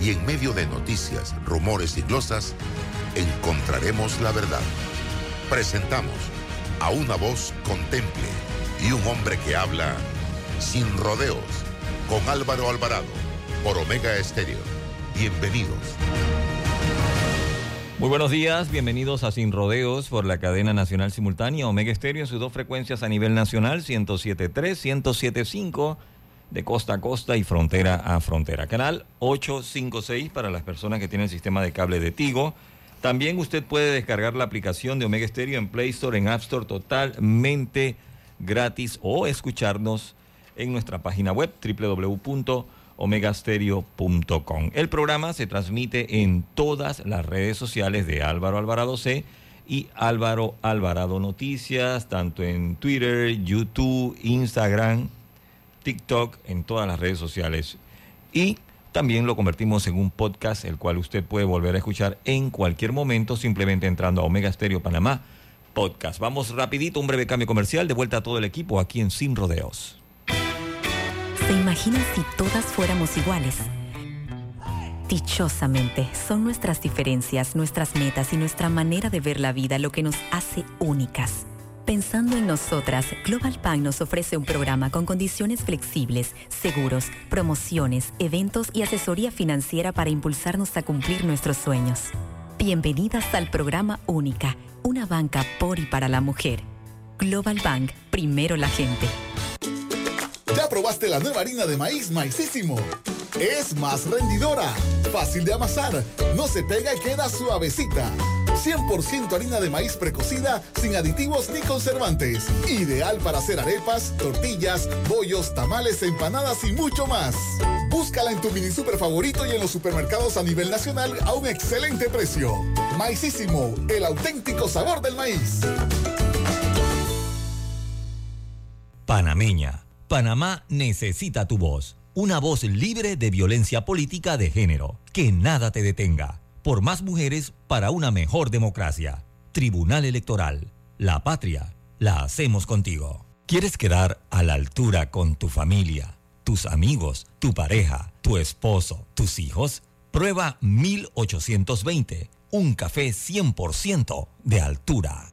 y en medio de noticias, rumores y glosas, encontraremos la verdad. Presentamos a una voz contemple y un hombre que habla sin rodeos con Álvaro Alvarado por Omega Estéreo. Bienvenidos. Muy buenos días, bienvenidos a Sin Rodeos por la cadena nacional simultánea Omega Estéreo en sus dos frecuencias a nivel nacional, 107.3, 107.5 de costa a costa y frontera a frontera. Canal 856 para las personas que tienen sistema de cable de Tigo. También usted puede descargar la aplicación de Omega Stereo en Play Store, en App Store totalmente gratis o escucharnos en nuestra página web www.omegastereo.com. El programa se transmite en todas las redes sociales de Álvaro Alvarado C y Álvaro Alvarado Noticias, tanto en Twitter, YouTube, Instagram, TikTok, en todas las redes sociales. Y también lo convertimos en un podcast, el cual usted puede volver a escuchar en cualquier momento, simplemente entrando a Omega Stereo Panamá Podcast. Vamos rapidito, un breve cambio comercial, de vuelta a todo el equipo aquí en Sin Rodeos. ¿Se imaginan si todas fuéramos iguales? Dichosamente, son nuestras diferencias, nuestras metas y nuestra manera de ver la vida lo que nos hace únicas. Pensando en nosotras, Global Bank nos ofrece un programa con condiciones flexibles, seguros, promociones, eventos y asesoría financiera para impulsarnos a cumplir nuestros sueños. Bienvenidas al programa Única, una banca por y para la mujer. Global Bank, primero la gente. ¿Ya probaste la nueva harina de maíz maicísimo? Es más rendidora, fácil de amasar, no se pega y queda suavecita. 100% harina de maíz precocida, sin aditivos ni conservantes. Ideal para hacer arepas, tortillas, bollos, tamales, empanadas y mucho más. Búscala en tu mini super favorito y en los supermercados a nivel nacional a un excelente precio. Maicísimo, el auténtico sabor del maíz. Panameña. Panamá necesita tu voz. Una voz libre de violencia política de género. Que nada te detenga. Por más mujeres para una mejor democracia. Tribunal Electoral. La patria. La hacemos contigo. ¿Quieres quedar a la altura con tu familia, tus amigos, tu pareja, tu esposo, tus hijos? Prueba 1820. Un café 100% de altura.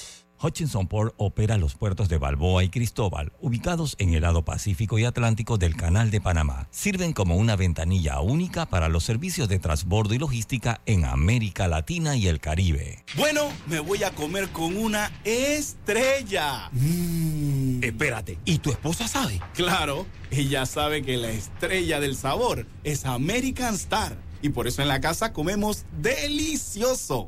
Hutchinson Port opera los puertos de Balboa y Cristóbal, ubicados en el lado Pacífico y Atlántico del Canal de Panamá. Sirven como una ventanilla única para los servicios de transbordo y logística en América Latina y el Caribe. Bueno, me voy a comer con una estrella. Mm. Espérate, ¿y tu esposa sabe? Claro, ella sabe que la estrella del sabor es American Star. Y por eso en la casa comemos delicioso.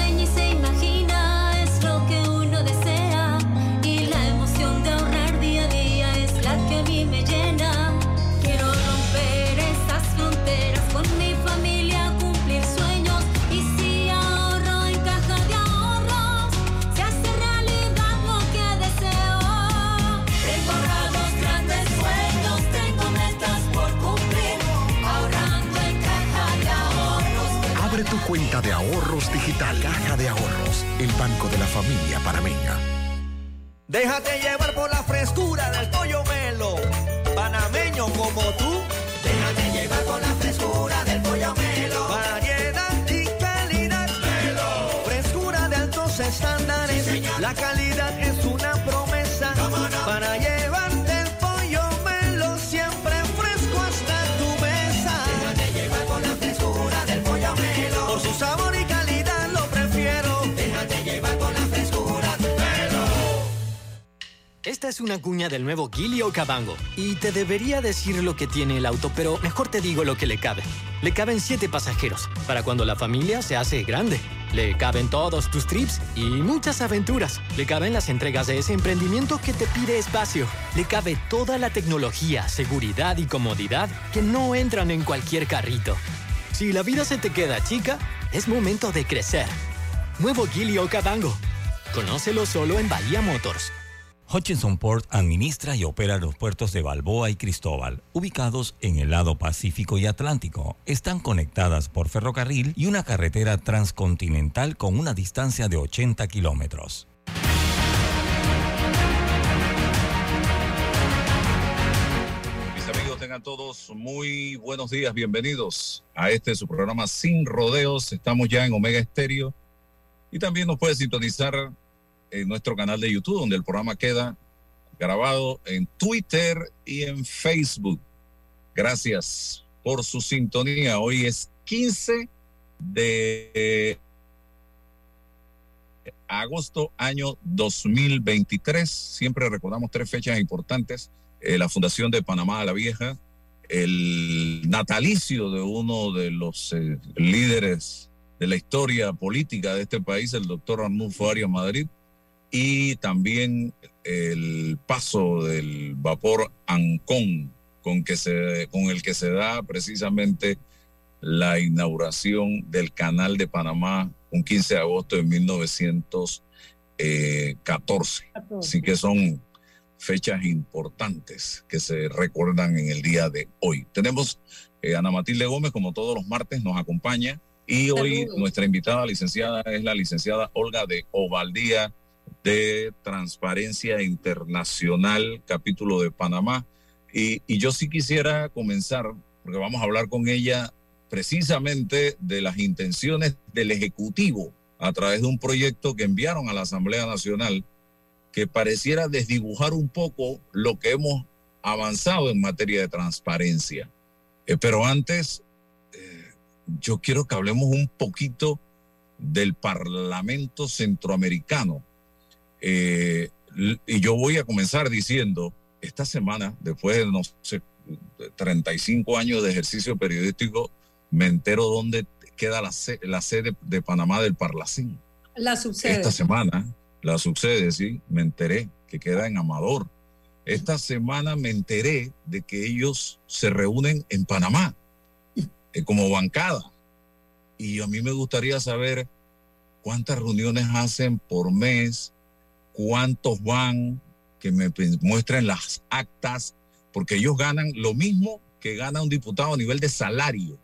de ahorros digital. Caja de Ahorros, el banco de la familia panameña. Déjate llevar por la frescura del pollo melo. Panameño como tú. Déjate llevar por la frescura del pollo melo. Variedad y calidad. Melo. Frescura de altos estándares. la calidad Esta es una cuña del nuevo Gilio Cabango. Y te debería decir lo que tiene el auto, pero mejor te digo lo que le cabe. Le caben siete pasajeros, para cuando la familia se hace grande. Le caben todos tus trips y muchas aventuras. Le caben las entregas de ese emprendimiento que te pide espacio. Le cabe toda la tecnología, seguridad y comodidad que no entran en cualquier carrito. Si la vida se te queda chica, es momento de crecer. Nuevo Gilio Cabango. Conócelo solo en Bahía Motors. Hutchinson Port administra y opera los puertos de Balboa y Cristóbal, ubicados en el lado Pacífico y Atlántico. Están conectadas por ferrocarril y una carretera transcontinental con una distancia de 80 kilómetros. Mis amigos, tengan todos muy buenos días, bienvenidos a este su programa Sin Rodeos. Estamos ya en Omega Estéreo y también nos puede sintonizar en nuestro canal de YouTube, donde el programa queda grabado en Twitter y en Facebook. Gracias por su sintonía. Hoy es 15 de agosto, año 2023. Siempre recordamos tres fechas importantes. Eh, la fundación de Panamá la Vieja, el natalicio de uno de los eh, líderes de la historia política de este país, el doctor Arnulfo Arias Madrid, y también el paso del vapor Ancón con, que se, con el que se da precisamente la inauguración del canal de Panamá un 15 de agosto de 1914. Así que son fechas importantes que se recuerdan en el día de hoy. Tenemos eh, Ana Matilde Gómez, como todos los martes, nos acompaña. Y hoy nuestra invitada licenciada es la licenciada Olga de Ovaldía de Transparencia Internacional, capítulo de Panamá. Y, yo sí quisiera comenzar, porque vamos a hablar con ella precisamente de las intenciones del Ejecutivo a través de un proyecto que enviaron a la Asamblea Nacional que pareciera desdibujar un poco lo que hemos avanzado en materia de transparencia. Eh, pero antes, eh, yo quiero que hablemos un poquito del Parlamento Centroamericano. Eh, y yo voy a comenzar diciendo, esta semana, después de, no sé, 35 años de ejercicio periodístico, me entero dónde queda la, sede, la sede de Panamá del Parlacín. La subsede. Esta semana, la subsede, sí, me enteré que queda en Amador. Esta semana me enteré de que ellos se reúnen en Panamá eh, como bancada. Y a mí me gustaría saber cuántas reuniones hacen por mes, cuántos van, que me muestren las actas, porque ellos ganan lo mismo que gana un diputado a nivel de salario.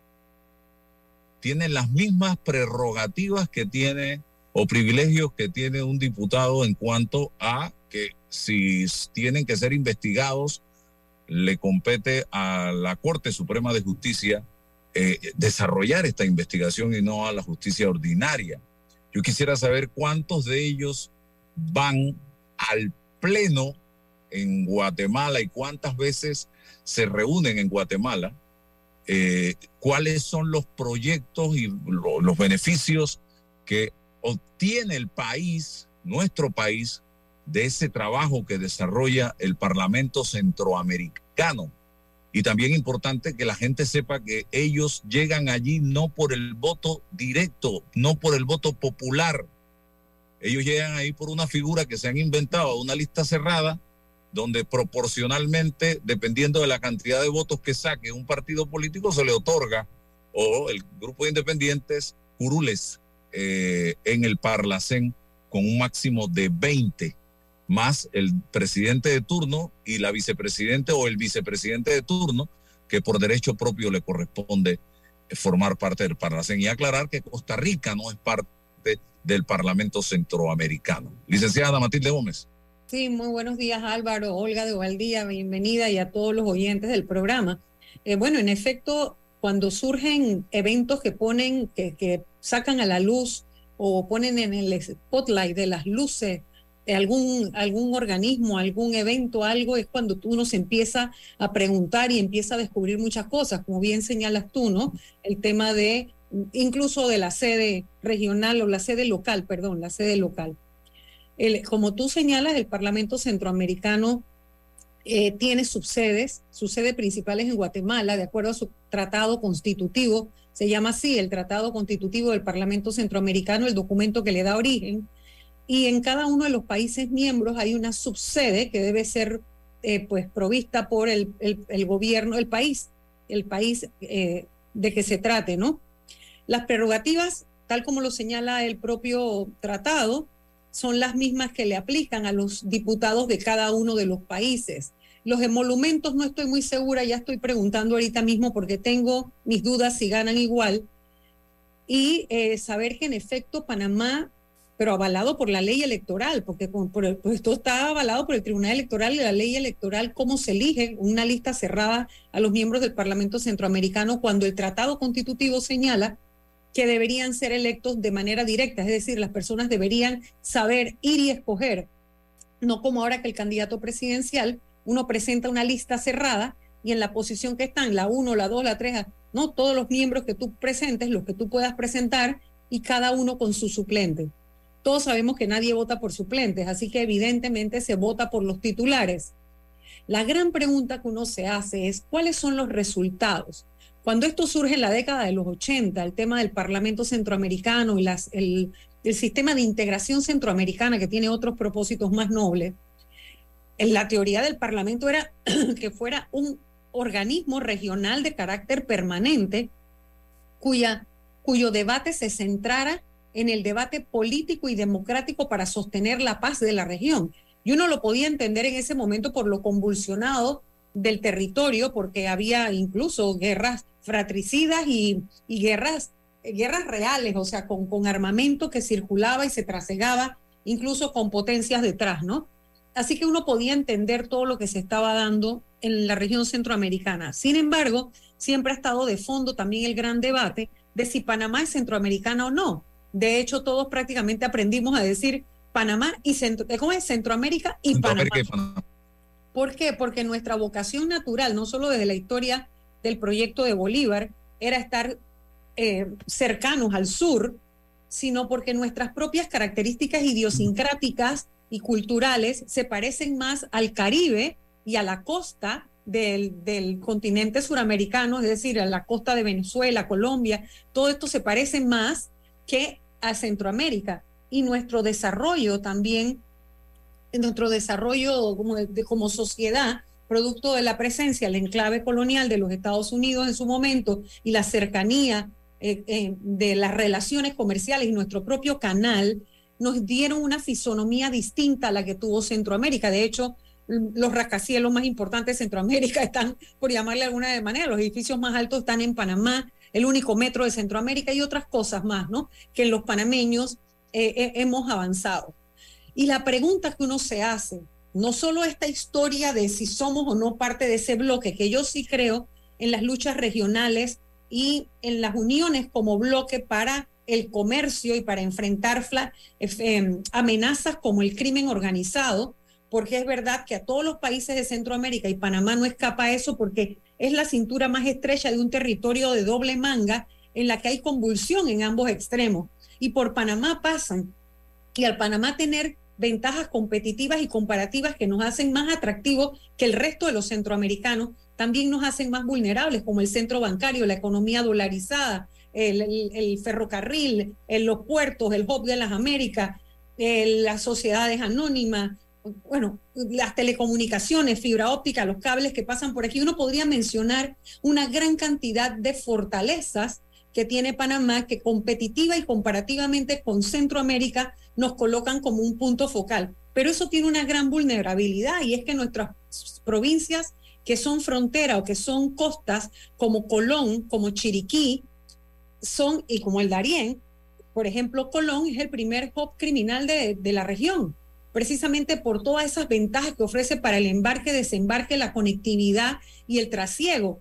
Tienen las mismas prerrogativas que tiene o privilegios que tiene un diputado en cuanto a que si tienen que ser investigados, le compete a la Corte Suprema de Justicia eh, desarrollar esta investigación y no a la justicia ordinaria. Yo quisiera saber cuántos de ellos van al Pleno en Guatemala y cuántas veces se reúnen en Guatemala, eh, cuáles son los proyectos y lo, los beneficios que obtiene el país, nuestro país, de ese trabajo que desarrolla el Parlamento Centroamericano. Y también importante que la gente sepa que ellos llegan allí no por el voto directo, no por el voto popular, ellos llegan ahí por una figura que se han inventado, una lista cerrada, donde proporcionalmente, dependiendo de la cantidad de votos que saque un partido político, se le otorga, o el grupo de independientes, curules eh, en el Parlacén con un máximo de 20, más el presidente de turno y la vicepresidente o el vicepresidente de turno, que por derecho propio le corresponde formar parte del Parlacén. Y aclarar que Costa Rica no es parte del Parlamento Centroamericano. Licenciada Matilde Gómez. Sí, muy buenos días Álvaro, Olga de Valdía, bienvenida y a todos los oyentes del programa. Eh, bueno, en efecto, cuando surgen eventos que ponen, que, sacan a la luz o ponen en el spotlight de las luces de algún, algún organismo, algún evento, algo, es cuando uno se empieza a preguntar y empieza a descubrir muchas cosas, como bien señalas tú, ¿no? El tema de, incluso de la sede regional o la sede local, perdón, la sede local. El, como tú señalas, el Parlamento Centroamericano eh, tiene subsedes, su sede principal es en Guatemala, de acuerdo a su tratado constitutivo, se llama así, el Tratado Constitutivo del Parlamento Centroamericano, el documento que le da origen y en cada uno de los países miembros hay una subsede que debe ser eh, pues provista por el, el, gobierno, el país, el país eh, de que se trate, ¿no? Las prerrogativas, tal como lo señala el propio tratado, son las mismas que le aplican a los diputados de cada uno de los países. Los emolumentos no estoy muy segura, ya estoy preguntando ahorita mismo porque tengo mis dudas si ganan igual. Y eh, saber que en efecto Panamá pero avalado por la ley electoral, porque por pues esto está avalado por el Tribunal Electoral y la ley electoral, cómo se elige una lista cerrada a los miembros del Parlamento Centroamericano cuando el Tratado Constitutivo señala que deberían ser electos de manera directa, es decir, las personas deberían saber ir y escoger, no como ahora que el candidato presidencial, uno presenta una lista cerrada y en la posición que están, la 1, la 2, la 3, no todos los miembros que tú presentes, los que tú puedas presentar y cada uno con su suplente. Todos sabemos que nadie vota por suplentes, así que evidentemente se vota por los titulares. La gran pregunta que uno se hace es cuáles son los resultados. Cuando esto surge en la década de los 80, el tema del Parlamento Centroamericano y el, el sistema de integración centroamericana que tiene otros propósitos más nobles, en la teoría del Parlamento era que fuera un organismo regional de carácter permanente cuya, cuyo debate se centrara en el debate político y democrático para sostener la paz de la región. Y uno lo podía entender en ese momento por lo convulsionado del territorio, porque había incluso guerras fratricidas y, guerras, guerras reales, o sea, con, con armamento que circulaba y se trasegaba, incluso con potencias detrás, ¿no? Así que uno podía entender todo lo que se estaba dando en la región centroamericana. Sin embargo, siempre ha estado de fondo también el gran debate de si Panamá es centroamericana o no. De hecho, todos prácticamente aprendimos a decir Panamá y Centro, ¿cómo es? Centroamérica y Panamá. ¿Por qué? Porque nuestra vocación natural, no solo desde la historia del proyecto de Bolívar, era estar eh, cercanos al sur, sino porque nuestras propias características idiosincráticas y culturales se parecen más al Caribe y a la costa del, del, continente suramericano, es decir, a la costa de Venezuela, Colombia, todo esto se parece más que a Centroamérica y nuestro desarrollo también, nuestro desarrollo como, sociedad, producto de la presencia, el enclave colonial de los Estados Unidos en su momento y la cercanía eh, eh, de las relaciones comerciales y nuestro propio canal, nos dieron una fisonomía distinta a la que tuvo Centroamérica. De hecho, los rascacielos más importantes de Centroamérica están, por llamarle de alguna manera, los edificios más altos están en Panamá, el único metro de Centroamérica y otras cosas más, ¿no? Que los panameños eh, hemos avanzado. Y la pregunta que uno se hace, no solo esta historia de si somos o no parte de ese bloque, que yo sí creo en las luchas regionales y en las uniones como bloque para el comercio y para enfrentar em, amenazas como el crimen organizado, porque es verdad que a todos los países de Centroamérica y Panamá no escapa eso porque es la cintura más estrecha de un territorio de doble manga en la que hay convulsión en ambos extremos. Y por Panamá pasan. Y al Panamá tener ventajas competitivas y comparativas que nos hacen más atractivos que el resto de los centroamericanos, también nos hacen más vulnerables, como el centro bancario, la economía dolarizada, el, ferrocarril, los puertos, el hub de las Américas, las sociedades anónimas, bueno, las telecomunicaciones, fibra óptica, los cables que pasan por aquí, uno podría mencionar una gran cantidad de fortalezas que tiene Panamá que competitiva y comparativamente con Centroamérica nos colocan como un punto focal. Pero eso tiene una gran vulnerabilidad y es que nuestras provincias que son frontera o que son costas, como Colón, como Chiriquí, son, y como el Darién, por ejemplo, Colón es el primer hub criminal de, de la región precisamente por todas esas ventajas que ofrece para el embarque, desembarque, la conectividad y el trasiego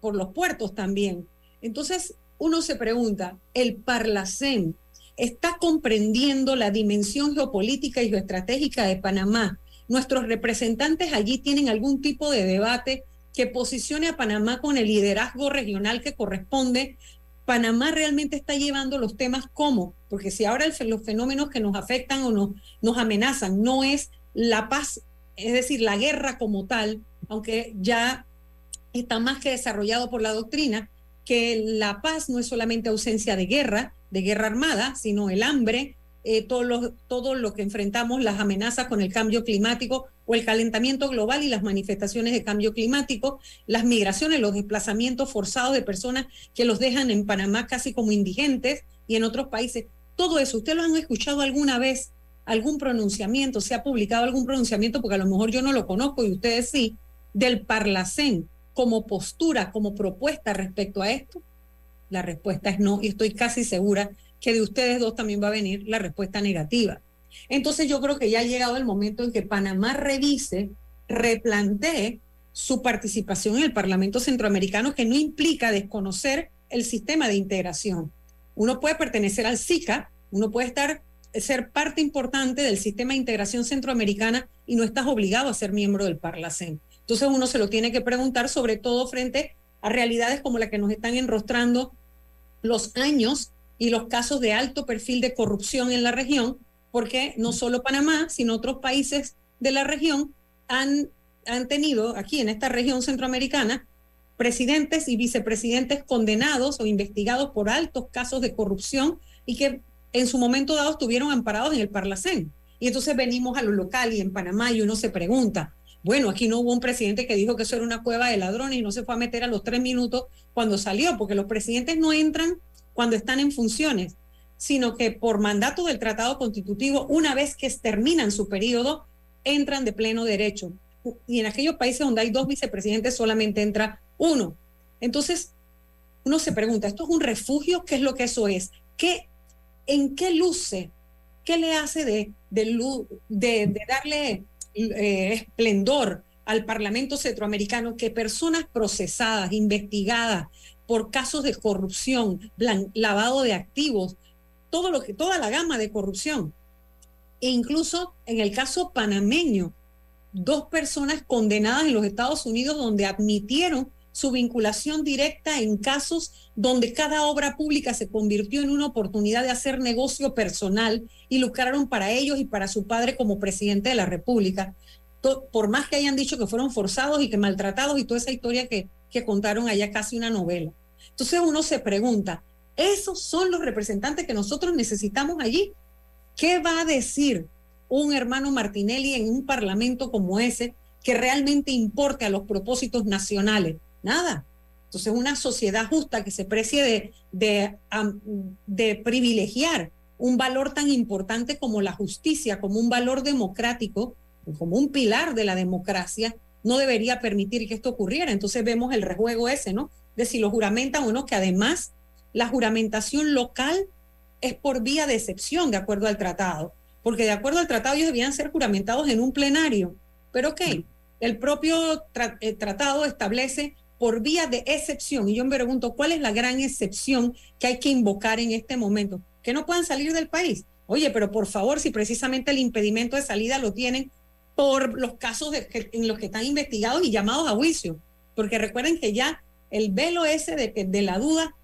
por los puertos también. Entonces, uno se pregunta, ¿el Parlacén está comprendiendo la dimensión geopolítica y geoestratégica de Panamá? ¿Nuestros representantes allí tienen algún tipo de debate que posicione a Panamá con el liderazgo regional que corresponde? Panamá realmente está llevando los temas como, porque si ahora los fenómenos que nos afectan o nos, nos amenazan no es la paz, es decir, la guerra como tal, aunque ya está más que desarrollado por la doctrina, que la paz no es solamente ausencia de guerra, de guerra armada, sino el hambre, eh, todo, lo, todo lo que enfrentamos, las amenazas con el cambio climático o el calentamiento global y las manifestaciones de cambio climático, las migraciones, los desplazamientos forzados de personas que los dejan en Panamá casi como indigentes y en otros países. Todo eso, ¿ustedes lo han escuchado alguna vez? ¿Algún pronunciamiento? ¿Se ha publicado algún pronunciamiento? Porque a lo mejor yo no lo conozco y ustedes sí, del Parlacén como postura, como propuesta respecto a esto? La respuesta es no y estoy casi segura que de ustedes dos también va a venir la respuesta negativa. Entonces yo creo que ya ha llegado el momento en que Panamá revise, replantee su participación en el Parlamento Centroamericano, que no implica desconocer el sistema de integración. Uno puede pertenecer al SICA, uno puede estar ser parte importante del sistema de integración centroamericana y no estás obligado a ser miembro del Parlacén. Entonces uno se lo tiene que preguntar, sobre todo frente a realidades como la que nos están enrostrando los años y los casos de alto perfil de corrupción en la región, porque no solo Panamá, sino otros países de la región han, han tenido aquí en esta región centroamericana presidentes y vicepresidentes condenados o investigados por altos casos de corrupción y que en su momento dado estuvieron amparados en el Parlacén. Y entonces venimos a lo local y en Panamá y uno se pregunta, bueno, aquí no hubo un presidente que dijo que eso era una cueva de ladrones y no se fue a meter a los tres minutos cuando salió, porque los presidentes no entran cuando están en funciones, sino que por mandato del Tratado Constitutivo, una vez que terminan su periodo, entran de pleno derecho. Y en aquellos países donde hay dos vicepresidentes solamente entra uno. Entonces, uno se pregunta, ¿esto es un refugio? ¿Qué es lo que eso es? ¿Qué, ¿En qué luce? ¿Qué le hace de, darle eh, esplendor al Parlamento Centroamericano que personas procesadas, investigadas por casos de corrupción, lavado de activos, todo lo que, toda la gama de corrupción, e incluso en el caso panameño, dos personas condenadas en los Estados Unidos donde admitieron su vinculación directa en casos donde cada obra pública se convirtió en una oportunidad de hacer negocio personal y lucraron para ellos y para su padre como presidente de la República. Por más que hayan dicho que fueron forzados y que maltratados y toda esa historia que, que contaron allá casi una novela. Entonces uno se pregunta, ¿esos son los representantes que nosotros necesitamos allí? ¿Qué va a decir un hermano Martinelli en un parlamento como ese que realmente importe a los propósitos nacionales? Nada. Entonces, una sociedad justa que se precie de, de, de privilegiar un valor tan importante como la justicia, como un valor democrático, como un pilar de la democracia, no debería permitir que esto ocurriera. Entonces vemos el rejuego ese, ¿no? De si lo juramentan o no, que además la juramentación local es por vía de excepción, de acuerdo al tratado, porque de acuerdo al tratado ellos debían ser juramentados en un plenario. Pero ok, el propio eh, tratado establece por vía de excepción. Y yo me pregunto, ¿cuál es la gran excepción que hay que invocar en este momento? Que no puedan salir del país. Oye, pero por favor, si precisamente el impedimento de salida lo tienen por los casos en los que están investigados y llamados a juicio. Porque recuerden que ya el velo ese de, de la duda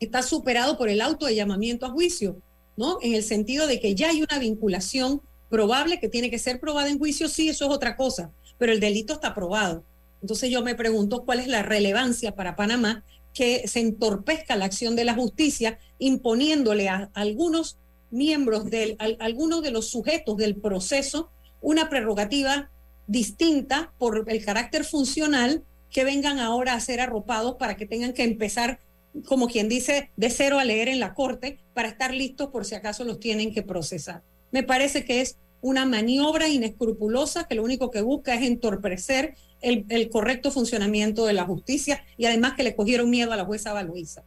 está superado por el auto de llamamiento a juicio, ¿no? En el sentido de que ya hay una vinculación probable que tiene que ser probada en juicio, sí, eso es otra cosa, pero el delito está probado. Entonces yo me pregunto cuál es la relevancia para Panamá que se entorpezca la acción de la justicia imponiéndole a algunos miembros del, a algunos de los sujetos del proceso una prerrogativa distinta por el carácter funcional que vengan ahora a ser arropados para que tengan que empezar, como quien dice, de cero a leer en la corte para estar listos por si acaso los tienen que procesar. Me parece que es una maniobra inescrupulosa que lo único que busca es entorpecer el, correcto funcionamiento de la justicia y además que le cogieron miedo a la jueza Valoisa.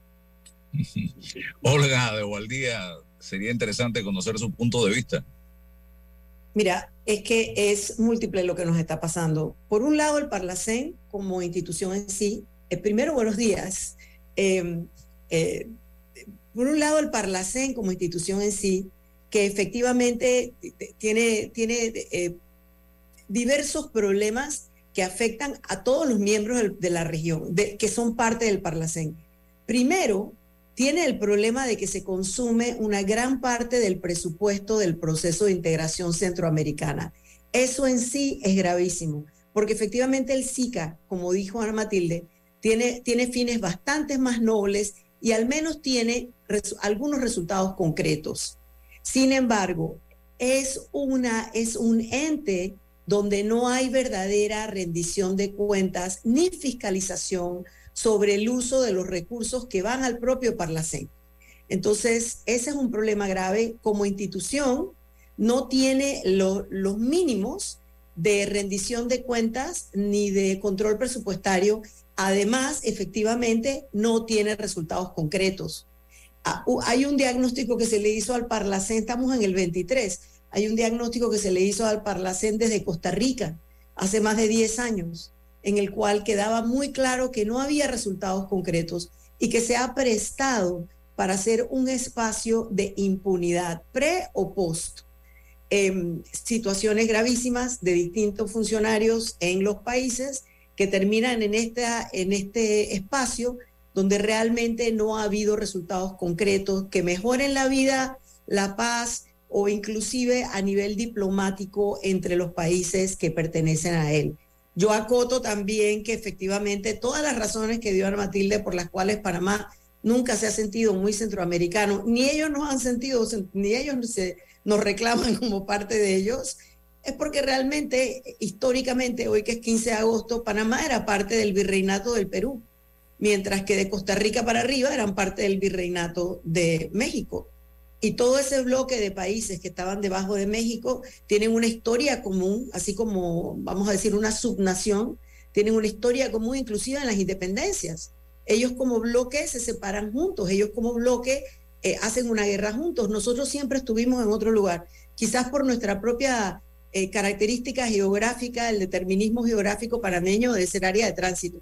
Olga de Gualdía, sería interesante conocer su punto de vista. Mira, es que es múltiple lo que nos está pasando. Por un lado, el Parlacén como institución en sí. Eh, primero, buenos días. Eh, eh, por un lado, el Parlacén como institución en sí, que efectivamente tiene, tiene eh, diversos problemas que afectan a todos los miembros de la región, que son parte del Parlacén. Primero, tiene el problema de que se consume una gran parte del presupuesto del proceso de integración centroamericana. Eso en sí es gravísimo, porque efectivamente el SICA, como dijo Ana Matilde, tiene, tiene fines bastante más nobles y al menos tiene algunos resultados concretos. Sin embargo, es, una, es un ente donde no hay verdadera rendición de cuentas ni fiscalización sobre el uso de los recursos que van al propio Parlacén. Entonces, ese es un problema grave. Como institución, no tiene lo- los mínimos de rendición de cuentas ni de control presupuestario. Además, efectivamente, no tiene resultados concretos. Ah, Hay un diagnóstico que se le hizo al Parlacén, estamos en el 23, hay un diagnóstico que se le hizo al Parlacén desde Costa Rica hace más de 10 años, en el cual quedaba muy claro que no había resultados concretos y que se ha prestado para hacer un espacio de impunidad, pre o post. Em, situaciones gravísimas de distintos funcionarios en los países que terminan en, esta, en este espacio donde realmente no ha habido resultados concretos que mejoren la vida, la paz o inclusive a nivel diplomático entre los países que pertenecen a él. Yo acoto también que efectivamente todas las razones que dio Ana Matilde por las cuales Panamá nunca se ha sentido muy centroamericano, ni ellos nos han sentido, ni ellos se, nos reclaman como parte de ellos, es porque realmente, históricamente, hoy que es 15 de agosto, Panamá era parte del virreinato del Perú, mientras que de Costa Rica para arriba eran parte del virreinato de México. Y todo ese bloque de países que estaban debajo de México tienen una historia común, así como, vamos a decir, una subnación, tienen una historia común inclusive en las independencias. Ellos como bloque se separan juntos, ellos como bloque eh, hacen una guerra juntos. Nosotros siempre estuvimos en otro lugar, quizás por nuestra propia eh, característica geográfica, el determinismo geográfico panameño de ser área de tránsito.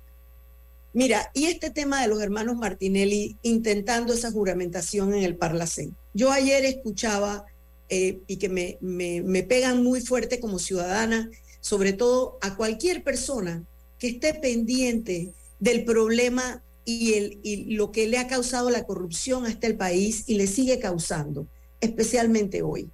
Mira, y este tema de los hermanos Martinelli intentando esa juramentación en el Parlacén. Yo ayer escuchaba, eh, y que me, me, me pegan muy fuerte como ciudadana, sobre todo a cualquier persona que esté pendiente del problema y, el, y lo que le ha causado la corrupción a este país y le sigue causando, especialmente hoy,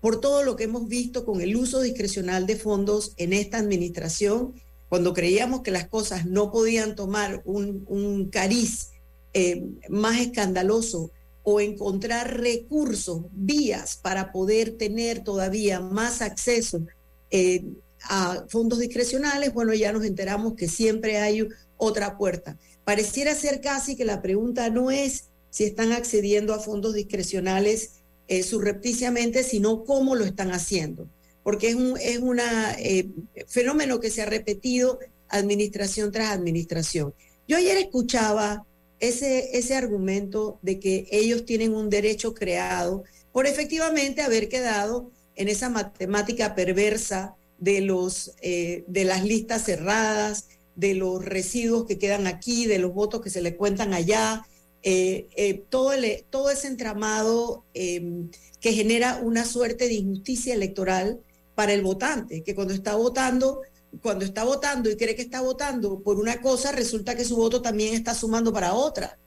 por todo lo que hemos visto con el uso discrecional de fondos en esta administración cuando creíamos que las cosas no podían tomar un, un cariz eh, más escandaloso o encontrar recursos, vías para poder tener todavía más acceso eh, a fondos discrecionales, bueno, ya nos enteramos que siempre hay otra puerta. Pareciera ser casi que la pregunta no es si están accediendo a fondos discrecionales eh, surrepticiamente, sino cómo lo están haciendo porque es un es una, eh, fenómeno que se ha repetido administración tras administración. Yo ayer escuchaba ese, ese argumento de que ellos tienen un derecho creado por efectivamente haber quedado en esa matemática perversa de, los, eh, de las listas cerradas, de los residuos que quedan aquí, de los votos que se le cuentan allá, eh, todo, todo ese entramado em, que genera una suerte de injusticia electoral para el votante, que cuando está votando, cuando está votando y cree que está votando por una cosa, resulta que su voto también está sumando para otra,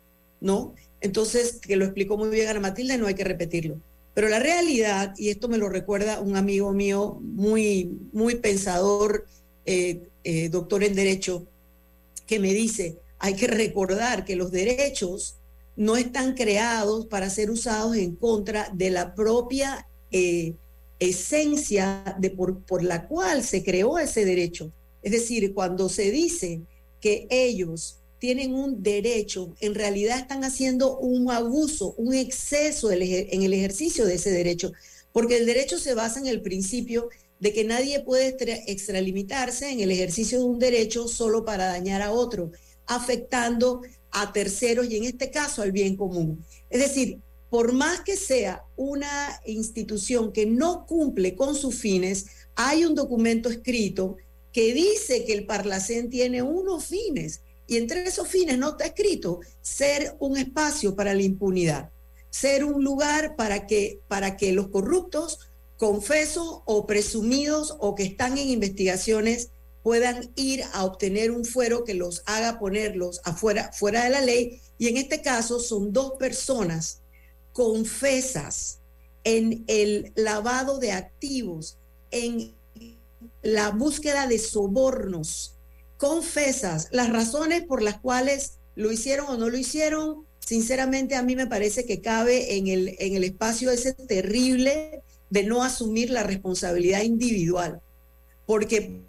¿no? Entonces, que lo explicó muy bien Ana Matilde, no hay que repetirlo. Pero la realidad, y esto me lo recuerda un amigo mío muy, muy pensador, eh, eh, doctor en Derecho, que me dice, hay que recordar que los derechos no están creados para ser usados en contra de la propia... Eh, esencia de por, por, la cual se creó ese derecho. Es decir, cuando se dice que ellos tienen un derecho, en realidad están haciendo un abuso, un exceso en el ejercicio de ese derecho, porque el derecho se basa en el principio de que nadie puede extralimitarse en el ejercicio de un derecho solo para dañar a otro, afectando a terceros y en este caso al bien común. Es decir, por más que sea una institución que no cumple con sus fines, hay un documento escrito que dice que el Parlacén tiene unos fines y entre esos fines no está escrito ser un espacio para la impunidad, ser un lugar para que, para que los corruptos, confesos o presumidos o que están en investigaciones puedan ir a obtener un fuero que los haga ponerlos afuera, fuera de la ley. Y en este caso son dos personas confesas en el lavado de activos, en la búsqueda de sobornos, confesas las razones por las cuales lo hicieron o no lo hicieron. Sinceramente a mí me parece que cabe en el, en el espacio ese terrible de no asumir la responsabilidad individual, porque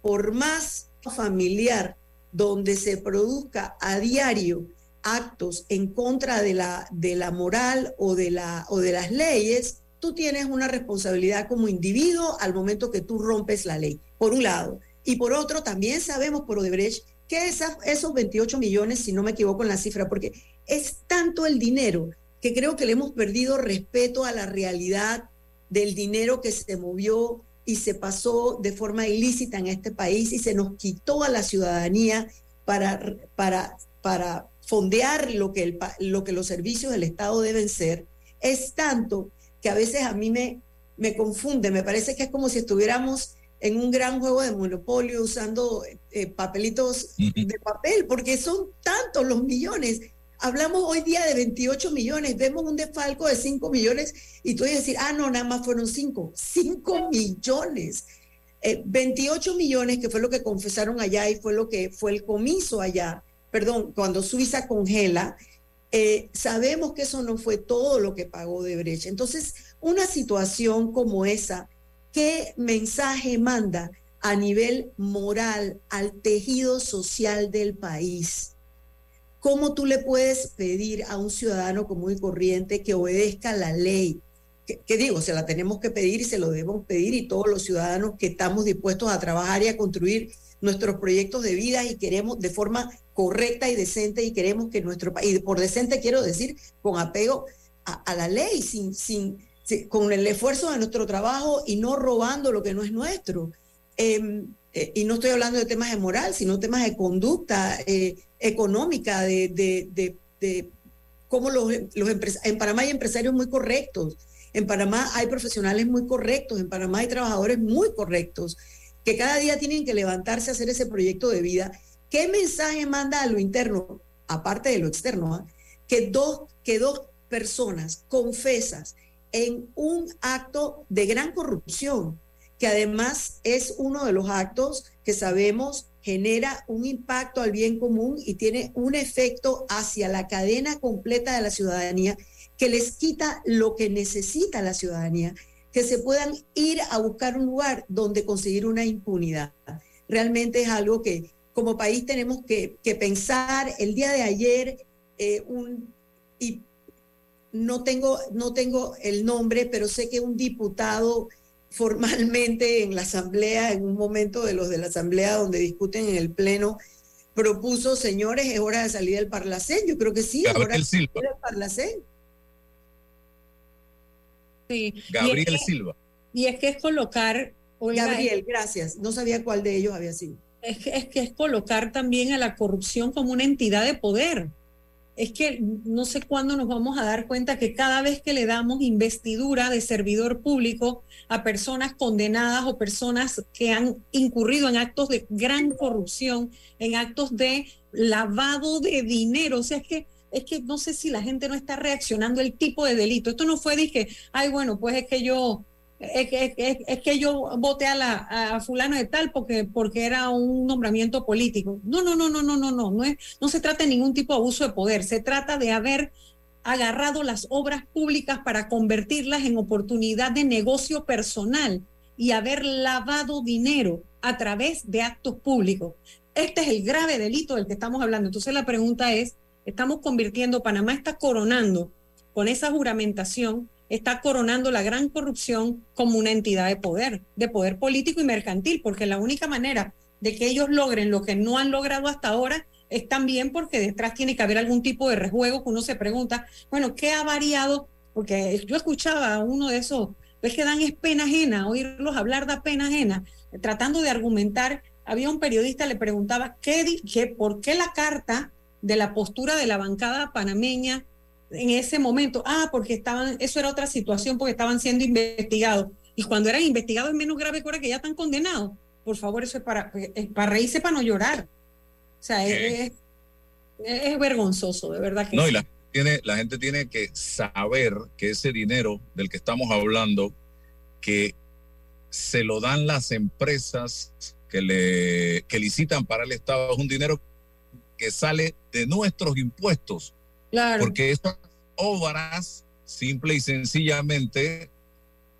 por más familiar donde se produzca a diario actos en contra de la, de la moral o de, la, o de las leyes, tú tienes una responsabilidad como individuo al momento que tú rompes la ley, por un lado. Y por otro, también sabemos por Odebrecht que esos 28 millones, si no me equivoco en la cifra, porque es tanto el dinero que creo que le hemos perdido respeto a la realidad del dinero que se movió y se pasó de forma ilícita en este país y se nos quitó a la ciudadanía para, para, para fondear lo que, el, lo que los servicios del Estado deben ser, es tanto que a veces a mí me, me confunde, me parece que es como si estuviéramos en un gran juego de monopolio usando eh, papelitos de papel, porque son tantos los millones. Hablamos hoy día de 28 millones, vemos un desfalco de 5 millones y tú vas a decir, ah, no, nada más fueron 5, 5 millones. 28 eh, millones, que fue lo que confesaron allá y fue lo que fue el comiso allá, perdón, cuando Suiza congela, eh, sabemos que eso no fue todo lo que pagó de brecha. Entonces, una situación como esa, ¿qué mensaje manda a nivel moral al tejido social del país? ¿Cómo tú le puedes pedir a un ciudadano común y corriente que obedezca la ley? ¿Qué digo? Se la tenemos que pedir y se lo debemos pedir y todos los ciudadanos que estamos dispuestos a trabajar y a construir nuestros proyectos de vida y queremos de forma correcta y decente y queremos que nuestro país, por decente quiero decir con apego a, la ley, sin, sin, con el esfuerzo de nuestro trabajo y no robando lo que no es nuestro. Em, eh, y no estoy hablando de temas de moral, sino temas de conducta eh, económica, de, de, de, cómo los, los en Panamá hay empresarios muy correctos, en Panamá hay profesionales muy correctos, en Panamá hay trabajadores muy correctos, que cada día tienen que levantarse a hacer ese proyecto de vida. ¿Qué mensaje manda a lo interno, aparte de lo externo, ah? que, dos, que dos personas confesas en un acto de gran corrupción, que además es uno de los actos que sabemos genera un impacto al bien común y tiene un efecto hacia la cadena completa de la ciudadanía que les quita lo que necesita la ciudadanía, que se puedan ir a buscar un lugar donde conseguir una impunidad. Realmente es algo que como país tenemos que, pensar. El día de ayer, eh, un, y no tengo, no tengo el nombre, pero sé que un diputado formalmente en la asamblea, en un momento de los de la asamblea donde discuten en el pleno, propuso, señores, es hora de salir del Parlacén. Yo creo que sí, es hora de salir del Parlacén. Sí. Gabriel Silva. Y es que es colocar... Gabriel, gracias. No sabía cuál de ellos había sido. Es que, es es colocar también a la corrupción como una entidad de poder es que no sé cuándo nos vamos a dar cuenta que cada vez que le damos investidura de servidor público a personas condenadas o personas que han incurrido en actos de gran corrupción, en actos de lavado de dinero, o sea, es que es que no sé si la gente no está reaccionando el tipo de delito. Esto no fue dije, ay, bueno, pues es que yo es que, es, que yo voté a, la, a fulano de tal porque, porque era un nombramiento político. No, no, no, no, no, no, no, no, es, no se trata de ningún tipo de abuso de poder, se trata de haber agarrado las obras públicas para convertirlas en oportunidad de negocio personal y haber lavado dinero a través de actos públicos. Este es el grave delito del que estamos hablando. Entonces la pregunta es, estamos convirtiendo, Panamá está coronando con esa juramentación está coronando la gran corrupción como una entidad de poder, de poder político y mercantil, porque la única manera de que ellos logren lo que no han logrado hasta ahora es también porque detrás tiene que haber algún tipo de rejuego que uno se pregunta, bueno, ¿qué ha variado? Porque yo escuchaba a uno de esos, ves que dan es pena ajena, oírlos hablar da pena ajena, tratando de argumentar, había un periodista, le preguntaba, ¿qué, qué, ¿por qué la carta de la postura de la bancada panameña en ese momento? Ah, porque estaban, eso era otra situación, porque estaban siendo investigados. Y cuando eran investigados es menos grave que ahora que ya están condenados. Por favor, eso es para, es para reírse, para no llorar. O sea, es, es- es vergonzoso, de verdad que No, sí. y la, tiene, la gente tiene que saber que ese dinero del que estamos hablando, que se lo dan las empresas que, le, que licitan para el Estado, es un dinero que sale de nuestros impuestos. Claro. Porque esas obras, simple y sencillamente,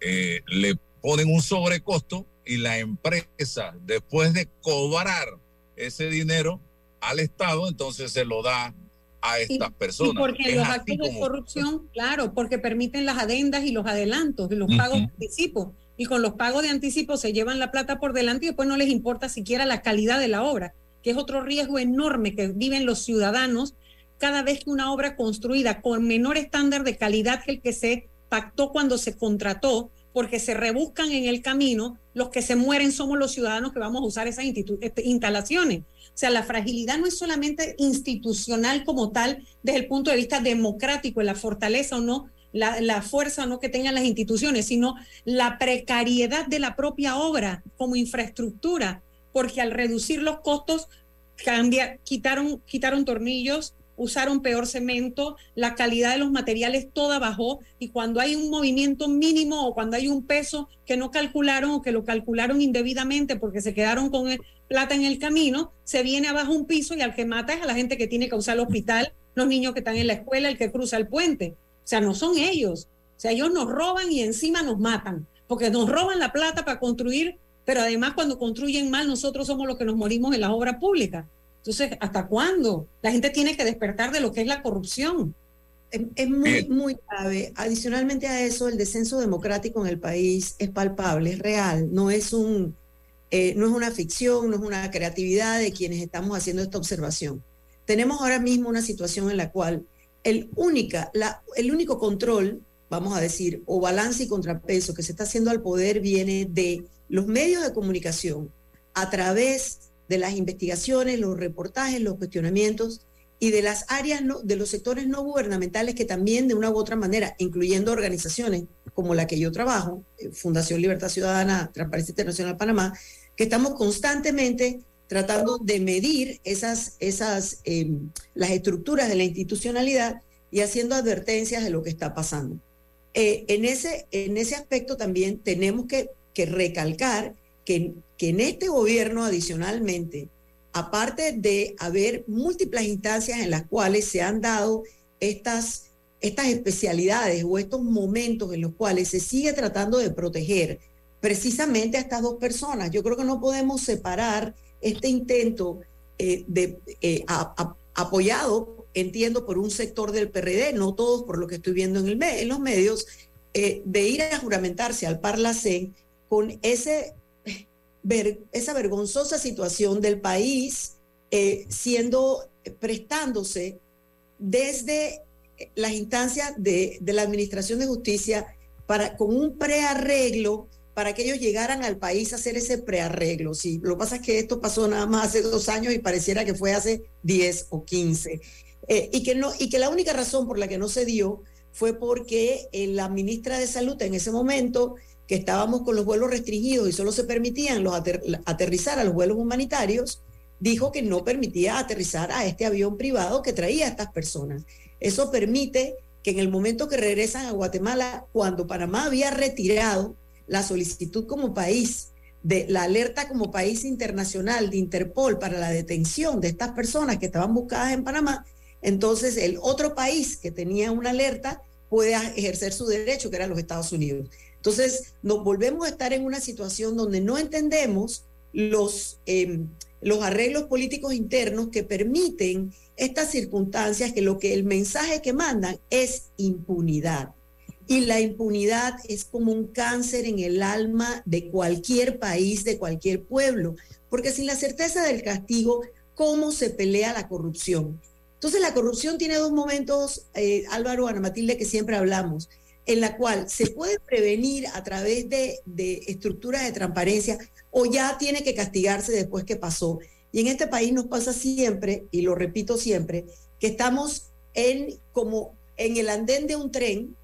eh, le ponen un sobrecosto y la empresa, después de cobrar ese dinero al Estado, entonces se lo da a estas personas. Y porque Es los actos de corrupción, claro, porque permiten las adendas y los adelantos y los pagos de anticipo. Y con los pagos de anticipo se llevan la plata por delante y después no les importa siquiera la calidad de la obra, que es otro riesgo enorme que viven los ciudadanos cada vez que una obra construida con menor estándar de calidad que el que se pactó cuando se contrató, porque se rebuscan en el camino, los que se mueren somos los ciudadanos que vamos a usar esas este, instalaciones. O sea, la fragilidad no es solamente institucional como tal, desde el punto de vista democrático, la fortaleza o no, la, la fuerza o no que tengan las instituciones, sino la precariedad de la propia obra como infraestructura, porque al reducir los costos, cambia, quitaron, quitaron tornillos, usaron peor cemento, la calidad de los materiales toda bajó y cuando hay un movimiento mínimo o cuando hay un peso que no calcularon o que lo calcularon indebidamente porque se quedaron con el- plata en el camino, se viene abajo un piso y al que mata es a la gente que tiene que usar el hospital, los niños que están en la escuela, el que cruza el puente. O sea, no son ellos. O sea, ellos nos roban y encima nos matan, porque nos roban la plata para construir, pero además cuando construyen mal, nosotros somos los que nos morimos en las obras públicas. Entonces, ¿hasta cuándo? La gente tiene que despertar de lo que es la corrupción. Es, es muy, muy grave. Adicionalmente a eso, el descenso democrático en el país es palpable, es real, no es un, eh, no es una ficción, no es una creatividad de quienes estamos haciendo esta observación. Tenemos ahora mismo una situación en la cual el, única, la, el único control, vamos a decir, o balance y contrapeso que se está haciendo al poder viene de los medios de comunicación a través de las investigaciones, los reportajes, los cuestionamientos y de las áreas, de los sectores no gubernamentales que también de una u otra manera, incluyendo organizaciones como la que yo trabajo, eh, Fundación Libertad Ciudadana, Transparencia Internacional Panamá, que estamos constantemente tratando de medir esas, esas, eh, las estructuras de la institucionalidad y haciendo advertencias de lo que está pasando. Eh, en, ese, en ese aspecto también tenemos que recalcar que, que en este gobierno adicionalmente, aparte de haber múltiples instancias en las cuales se han dado estas, estas especialidades o estos momentos en los cuales se sigue tratando de proteger precisamente a estas dos personas. Yo creo que no podemos separar este intento eh, de, eh, apoyado, entiendo, por un sector del PRD, no todos por lo que estoy viendo en los medios, eh, de ir a juramentarse al Parlacén con ese ver- esa vergonzosa situación del país eh, siendo, prestándose desde las instancias de, la Administración de Justicia para, con un prearreglo para que ellos llegaran al país a hacer ese prearreglo. Sí, lo que pasa es que esto pasó nada más hace dos años y pareciera que fue hace 10 o 15. Eh, y, que no, y que la única razón por la que no se dio fue porque eh, la ministra de Salud en ese momento, que estábamos con los vuelos restringidos y solo se permitían los ater- aterrizar a los vuelos humanitarios, dijo que no permitía aterrizar a este avión privado que traía a estas personas. Eso permite que en el momento que regresan a Guatemala, cuando Panamá había retirado la solicitud como país de la alerta como país internacional de Interpol para la detención de estas personas que estaban buscadas en Panamá, entonces el otro país que tenía una alerta puede ejercer su derecho, que eran los Estados Unidos. Entonces nos volvemos a estar en una situación donde no entendemos los, eh, los arreglos políticos internos que permiten estas circunstancias, que lo que el mensaje que mandan es impunidad. Y la impunidad es como un cáncer en el alma de cualquier país, de cualquier pueblo, porque sin la certeza del castigo cómo se pelea la corrupción. Entonces la corrupción tiene dos momentos, eh, Álvaro, Ana Matilde, que siempre hablamos, en la cual se puede prevenir a través de, estructuras de transparencia o ya tiene que castigarse después que pasó. Y en este país nos pasa siempre, y lo repito siempre, que estamos en como en el andén de un tren,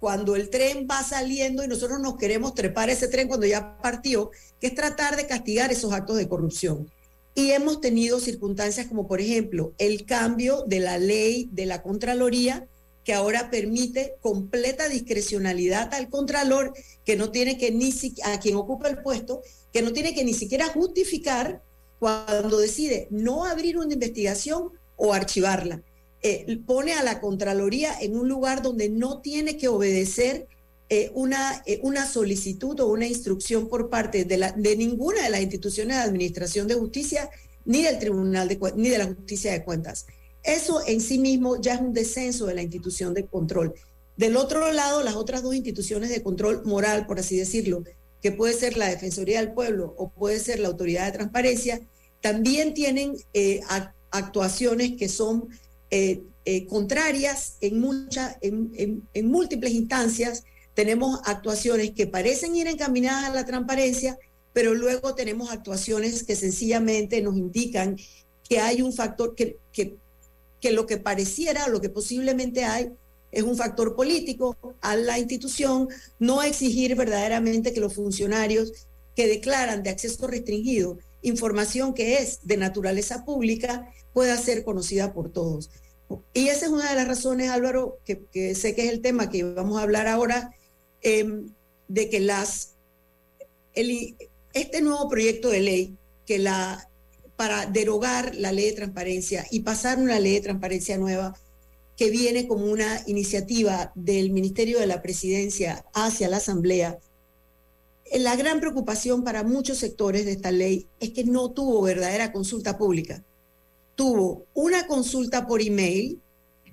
cuando el tren va saliendo y nosotros nos queremos trepar ese tren cuando ya partió, que es tratar de castigar esos actos de corrupción. Y hemos tenido circunstancias como, por ejemplo, el cambio de la ley de la Contraloría, que ahora permite completa discrecionalidad al Contralor, que no tiene que ni a quien ocupa el puesto, que no tiene que ni siquiera justificar cuando decide no abrir una investigación o archivarla. Eh, pone a la Contraloría en un lugar donde no tiene que obedecer eh, una, eh, una solicitud o una instrucción por parte de, la, de ninguna de las instituciones de administración de justicia ni del Tribunal de, ni de la Justicia de Cuentas. Eso en sí mismo ya es un descenso de la institución de control. Del otro lado, las otras dos instituciones de control moral, por así decirlo, que puede ser la Defensoría del Pueblo o puede ser la Autoridad de Transparencia, también tienen actuaciones que son eh, eh, contrarias en, en, múltiples instancias. Tenemos actuaciones que parecen ir encaminadas a la transparencia, pero luego tenemos actuaciones que sencillamente nos indican que hay un factor que, que lo que pareciera, lo que posiblemente hay, es un factor político a la institución, no exigir verdaderamente que los funcionarios que declaran de acceso restringido información que es de naturaleza pública pueda ser conocida por todos. Y esa es una de las razones, Álvaro, que, sé que es el tema que vamos a hablar ahora, em, de que las, este nuevo proyecto de ley, que la, para derogar la ley de transparencia y pasar una ley de transparencia nueva, que viene como una iniciativa del Ministerio de la Presidencia hacia la Asamblea, la gran preocupación para muchos sectores de esta ley es que no tuvo verdadera consulta pública tuvo una consulta por email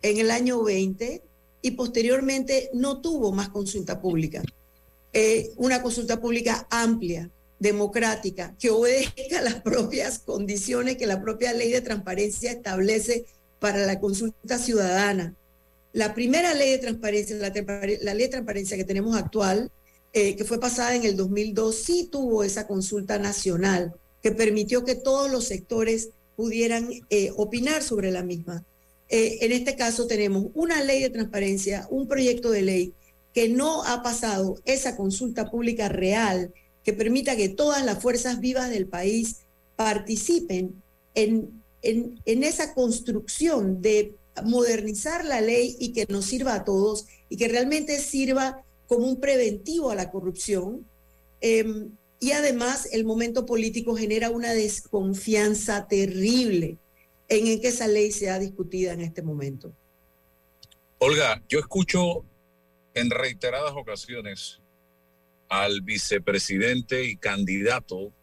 en el año 20 y posteriormente no tuvo más consulta pública. Eh, una consulta pública amplia, democrática, que obedezca las propias condiciones que la propia ley de transparencia establece para la consulta ciudadana. La primera ley de transparencia, la, ley de transparencia que tenemos actual, eh, que fue pasada en el 2002, sí tuvo esa consulta nacional que permitió que todos los sectores pudieran eh, opinar sobre la misma. Eh, en este caso tenemos una ley de transparencia, un proyecto de ley que no ha pasado esa consulta pública real que permita que todas las fuerzas vivas del país participen en, en, en esa construcción de modernizar la ley y que nos sirva a todos y que realmente sirva como un preventivo a la corrupción. Em, y además el momento político genera una desconfianza terrible en que esa ley sea discutida en este momento. Olga, yo escucho en reiteradas ocasiones al vicepresidente y candidato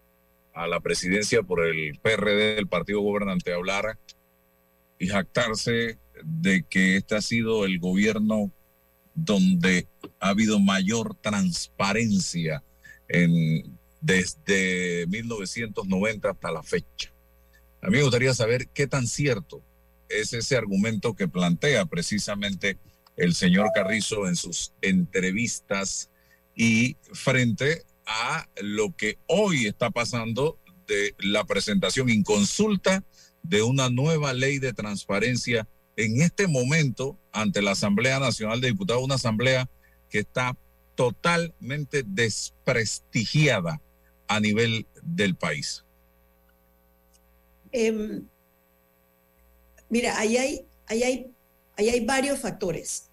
a la presidencia por el PRD del partido gobernante hablar y jactarse de que este ha sido el gobierno donde ha habido mayor transparencia en desde 1990 hasta la fecha. A mí me gustaría saber qué tan cierto es ese argumento que plantea precisamente el señor Carrizo en sus entrevistas y frente a lo que hoy está pasando de la presentación en consulta de una nueva ley de transparencia en este momento ante la Asamblea Nacional de Diputados, una asamblea que está totalmente desprestigiada a nivel del país? Em, mira, ahí hay, ahí, hay, ahí hay varios factores.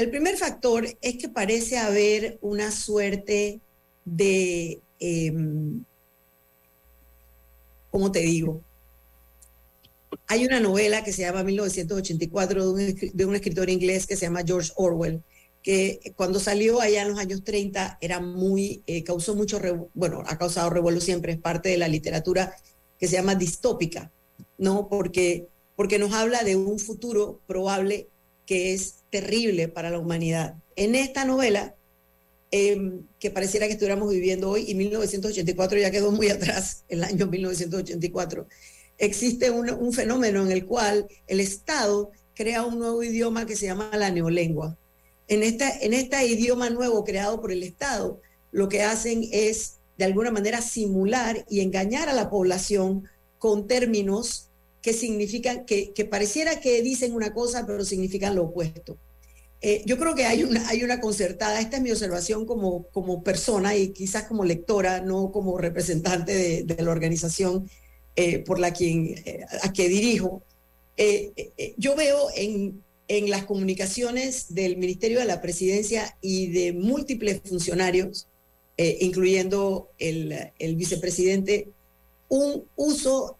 El primer factor es que parece haber una suerte de, em, ¿cómo te digo? Hay una novela que se llama 1984 de un, de un escritor inglés que se llama George Orwell, que cuando salió allá en los años 30 era muy, eh, causó mucho, bueno, ha causado revuelo siempre, es parte de la literatura que se llama distópica, ¿no? Porque, porque nos habla de un futuro probable que es terrible para la humanidad. En esta novela, em, que pareciera que estuviéramos viviendo hoy, y 1984 ya quedó muy atrás, el año 1984, existe un, fenómeno en el cual el Estado crea un nuevo idioma que se llama la neolengua. En, esta, en este idioma nuevo creado por el Estado, lo que hacen es de alguna manera simular y engañar a la población con términos que significan, que, que pareciera que dicen una cosa, pero significan lo opuesto. Eh, yo creo que hay una, hay una concertada, esta es mi observación como, como persona y quizás como lectora, no como representante de, de la organización eh, por la quien, eh, a que dirijo. yo veo en, en las comunicaciones del Ministerio de la Presidencia y de múltiples funcionarios, incluyendo el, el vicepresidente, un uso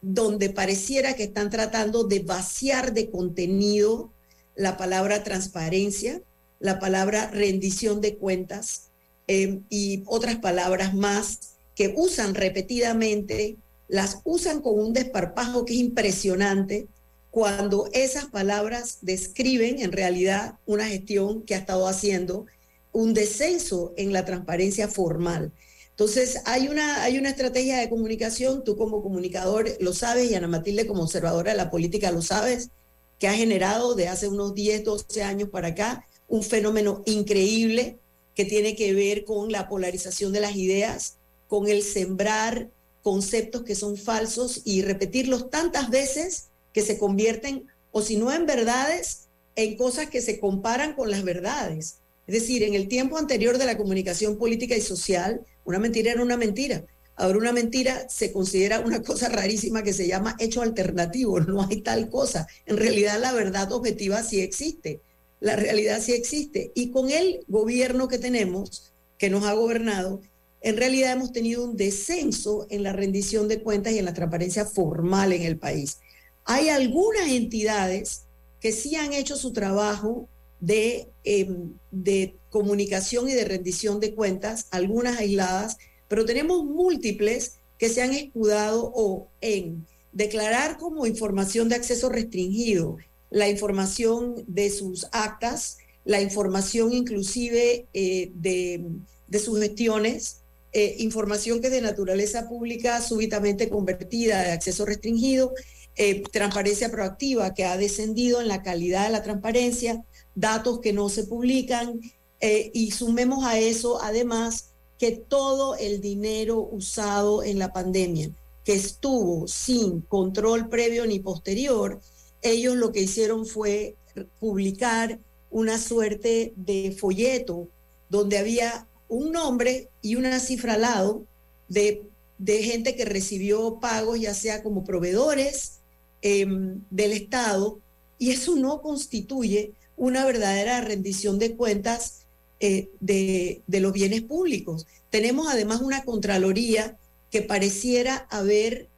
donde pareciera que están tratando de vaciar de contenido la palabra transparencia, la palabra rendición de cuentas eh, y otras palabras más que usan repetidamente, las usan con un desparpajo que es impresionante cuando esas palabras describen en realidad una gestión que ha estado haciendo un descenso en la transparencia formal. Entonces, hay una, hay una estrategia de comunicación, tú como comunicador lo sabes y Ana Matilde como observadora de la política lo sabes, que ha generado de hace unos 10, 12 años para acá un fenómeno increíble que tiene que ver con la polarización de las ideas, con el sembrar conceptos que son falsos y repetirlos tantas veces que se convierten, o si no en verdades, en cosas que se comparan con las verdades. Es decir, en el tiempo anterior de la comunicación política y social, una mentira era una mentira. Ahora una mentira se considera una cosa rarísima que se llama hecho alternativo, no hay tal cosa. En realidad la verdad objetiva sí existe, la realidad sí existe. Y con el gobierno que tenemos, que nos ha gobernado, en realidad hemos tenido un descenso en la rendición de cuentas y en la transparencia formal en el país. Hay algunas entidades que sí han hecho su trabajo de, em, de comunicación y de rendición de cuentas, algunas aisladas, pero tenemos múltiples que se han escudado o en declarar como información de acceso restringido la información de sus actas, la información inclusive eh, de, de, sus gestiones, eh, información que es de naturaleza pública súbitamente convertida de acceso restringido, eh, transparencia proactiva que ha descendido en la calidad de la transparencia, datos que no se publican y sumemos a eso además que todo el dinero usado en la pandemia, que estuvo sin control previo ni posterior, ellos lo que hicieron fue publicar una suerte de folleto donde había un nombre y una cifra al lado de, de gente que recibió pagos, ya sea como proveedores em, del Estado, y eso no constituye una verdadera rendición de cuentas eh, de, los bienes públicos. Tenemos además una Contraloría que pareciera haber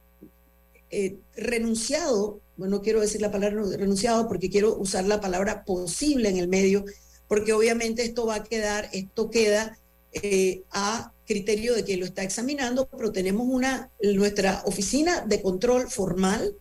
eh, renunciado, bueno, no quiero decir la palabra renunciado porque quiero usar la palabra posible en el medio, porque obviamente esto va a quedar, esto queda eh, a criterio de quien lo está examinando, pero tenemos una, nuestra oficina de control formal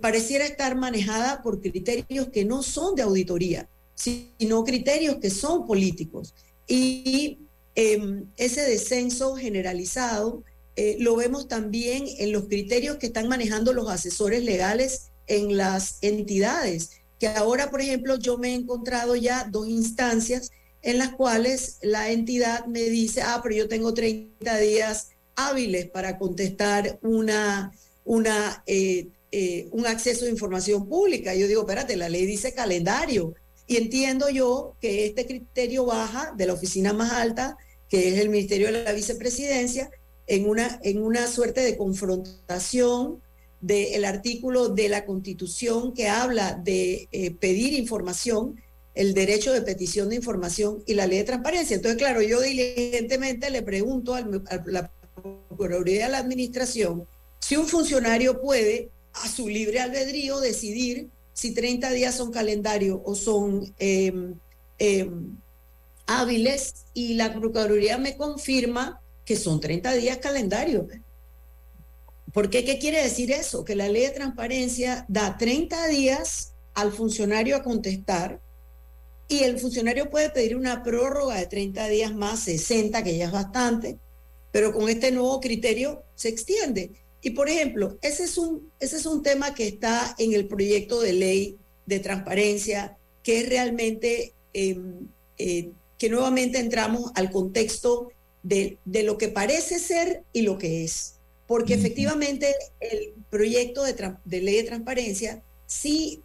pareciera estar manejada por criterios que no son de auditoría sino criterios que son políticos. Y em, ese descenso generalizado eh, lo vemos también en los criterios que están manejando los asesores legales en las entidades, que ahora, por ejemplo, yo me he encontrado ya dos instancias en las cuales la entidad me dice, ah, pero yo tengo 30 días hábiles para contestar una, una, eh, eh, un acceso a información pública. Yo digo, espérate, la ley dice calendario. Y entiendo yo que este criterio baja de la oficina más alta, que es el Ministerio de la Vicepresidencia, en una, en una suerte de confrontación del artículo de la Constitución que habla de eh, pedir información, el derecho de petición de información y la ley de transparencia. Entonces, claro, yo diligentemente le pregunto a la Procuraduría de la Administración si un funcionario puede, a su libre albedrío, decidir si 30 días son calendario o son em, em, hábiles y la Procuraduría me confirma que son 30 días calendario. ¿Por qué? ¿Qué quiere decir eso? Que la ley de transparencia da 30 días al funcionario a contestar y el funcionario puede pedir una prórroga de 30 días más, 60, que ya es bastante, pero con este nuevo criterio se extiende. Y por ejemplo, ese es, un, ese es un tema que está en el proyecto de ley de transparencia, que es realmente em, eh, que nuevamente entramos al contexto de, de, lo que parece ser y lo que es. Porque efectivamente el proyecto de, de ley de transparencia sí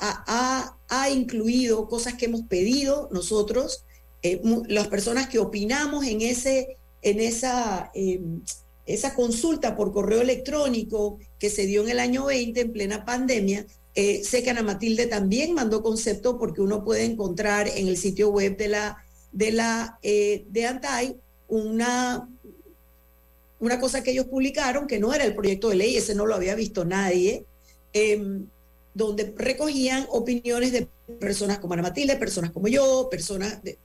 ha, ha, incluido cosas que hemos pedido nosotros, eh, las personas que opinamos en, ese, en esa, em, esa consulta por correo electrónico que se dio en el año 20 en plena pandemia. Eh, sé que Ana Matilde también mandó concepto porque uno puede encontrar en el sitio web de la de la eh, de Antai una una cosa que ellos publicaron que no era el proyecto de ley, ese no lo había visto nadie, em, donde recogían opiniones de personas como Ana Matilde, personas como yo, personas de,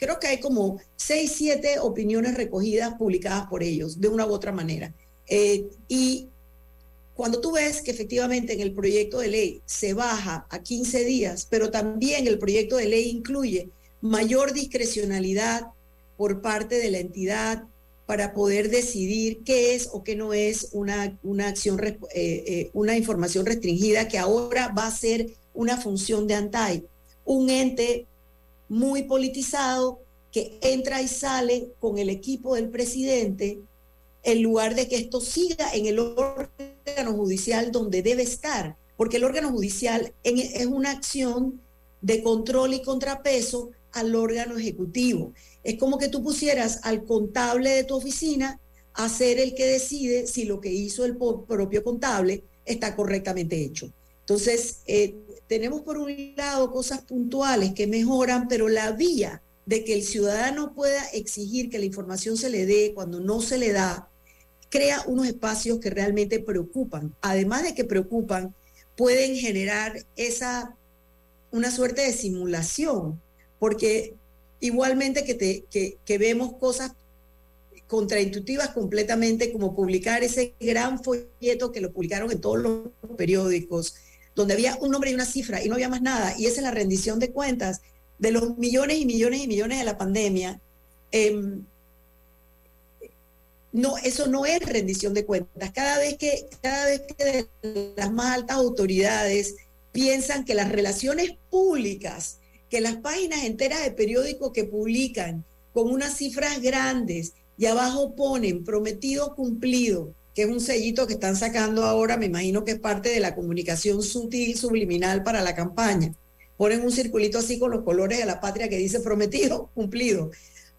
creo que hay como seis, siete opiniones recogidas, publicadas por ellos, de una u otra manera. Eh, y cuando tú ves que efectivamente en el proyecto de ley se baja a 15 días, pero también el proyecto de ley incluye mayor discrecionalidad por parte de la entidad para poder decidir qué es o qué no es una, una acción, eh, eh, una información restringida que ahora va a ser una función de ANTAI, un ente muy politizado que entra y sale con el equipo del presidente en lugar de que esto siga en el órgano judicial donde debe estar, porque el órgano judicial es una acción de control y contrapeso al órgano ejecutivo. Es como que tú pusieras al contable de tu oficina a ser el que decide si lo que hizo el propio contable está correctamente hecho. Entonces, eh, tenemos por un lado cosas puntuales que mejoran, pero la vía de que el ciudadano pueda exigir que la información se le dé cuando no se le da, crea unos espacios que realmente preocupan. Además de que preocupan, pueden generar esa, una suerte de simulación, porque igualmente que, te, que, que vemos cosas contraintuitivas completamente, como publicar ese gran folleto que lo publicaron en todos los periódicos, donde había un nombre y una cifra y no había más nada, y esa es la rendición de cuentas de los millones y millones y millones de la pandemia, em, no, eso no es rendición de cuentas. Cada vez que, cada vez que las más altas autoridades piensan que las relaciones públicas, que las páginas enteras de periódicos que publican con unas cifras grandes y abajo ponen prometido cumplido, que es un sellito que están sacando ahora, me imagino que es parte de la comunicación sutil, subliminal para la campaña. Ponen un circulito así con los colores de la patria que dice prometido, cumplido.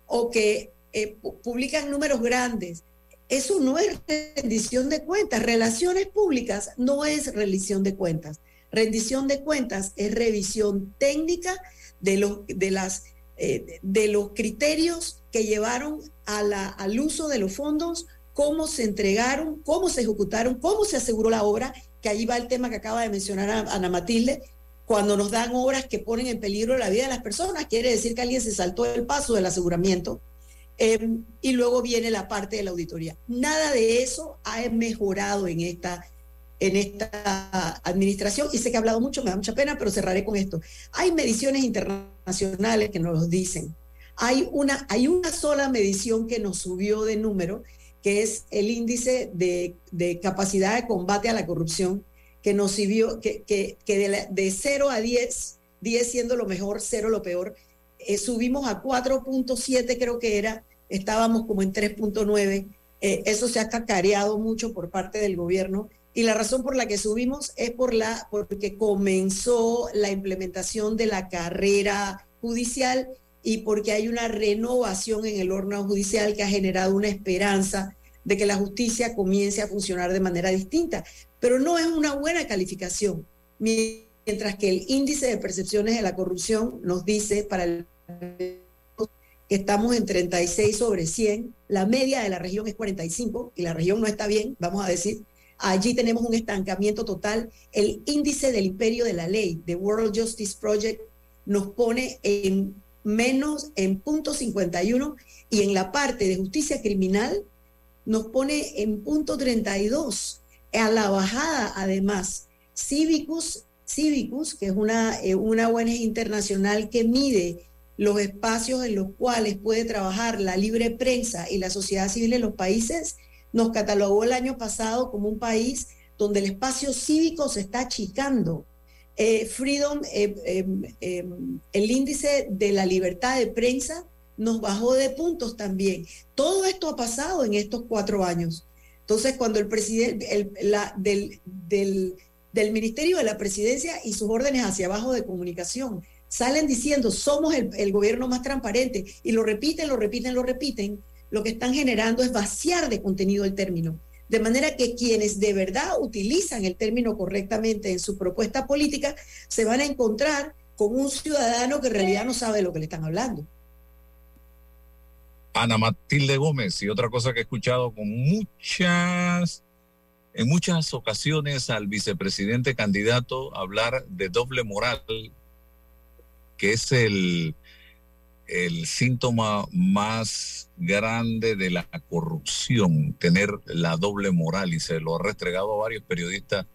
O que eh, publican números grandes. Eso no es rendición de cuentas. Relaciones públicas no es rendición de cuentas. Rendición de cuentas es revisión técnica de los, de las, eh, de los criterios que llevaron a la, al uso de los fondos cómo se entregaron, cómo se ejecutaron, cómo se aseguró la obra, que ahí va el tema que acaba de mencionar Ana Matilde, cuando nos dan obras que ponen en peligro la vida de las personas, quiere decir que alguien se saltó el paso del aseguramiento. Em, y luego viene la parte de la auditoría. Nada de eso ha mejorado en esta, en esta administración y sé que he hablado mucho, me da mucha pena, pero cerraré con esto. Hay mediciones internacionales que nos lo dicen. Hay una, hay una sola medición que nos subió de número que es el índice de, capacidad de combate a la corrupción, que nos sirvió, que, que, de, 0 a 10, 10 siendo lo mejor, 0 lo peor, eh, subimos a 4.7 creo que era, estábamos como en 3.9, eh, eso se ha cacareado mucho por parte del gobierno y la razón por la que subimos es por la, porque comenzó la implementación de la carrera judicial y porque hay una renovación en el órgano judicial que ha generado una esperanza de que la justicia comience a funcionar de manera distinta. Pero no es una buena calificación, mientras que el índice de percepciones de la corrupción nos dice para el que estamos en 36 sobre 100, la media de la región es 45 y la región no está bien, vamos a decir. Allí tenemos un estancamiento total. El índice del imperio de la ley, de World Justice Project, nos pone en menos en punto 51 y en la parte de justicia criminal nos pone en punto 32. A la bajada, además, Civicus, Civicus que es una, eh, una ONG internacional que mide los espacios en los cuales puede trabajar la libre prensa y la sociedad civil en los países, nos catalogó el año pasado como un país donde el espacio cívico se está achicando. Eh, Freedom, eh, em, em, el índice de la libertad de prensa nos bajó de puntos también. Todo esto ha pasado en estos cuatro años. Entonces, cuando el presidente del, del, del, Ministerio de la Presidencia y sus órdenes hacia abajo de comunicación salen diciendo somos el gobierno más transparente y lo repiten, lo repiten, lo repiten, lo que están generando es vaciar de contenido el término. De manera que quienes de verdad utilizan el término correctamente en su propuesta política se van a encontrar con un ciudadano que en realidad no sabe de lo que le están hablando. Ana Matilde Gómez y otra cosa que he escuchado con muchas, en muchas ocasiones al vicepresidente candidato hablar de doble moral, que es el, el síntoma más grande de la corrupción, tener la doble moral, y se lo ha restregado a varios periodistas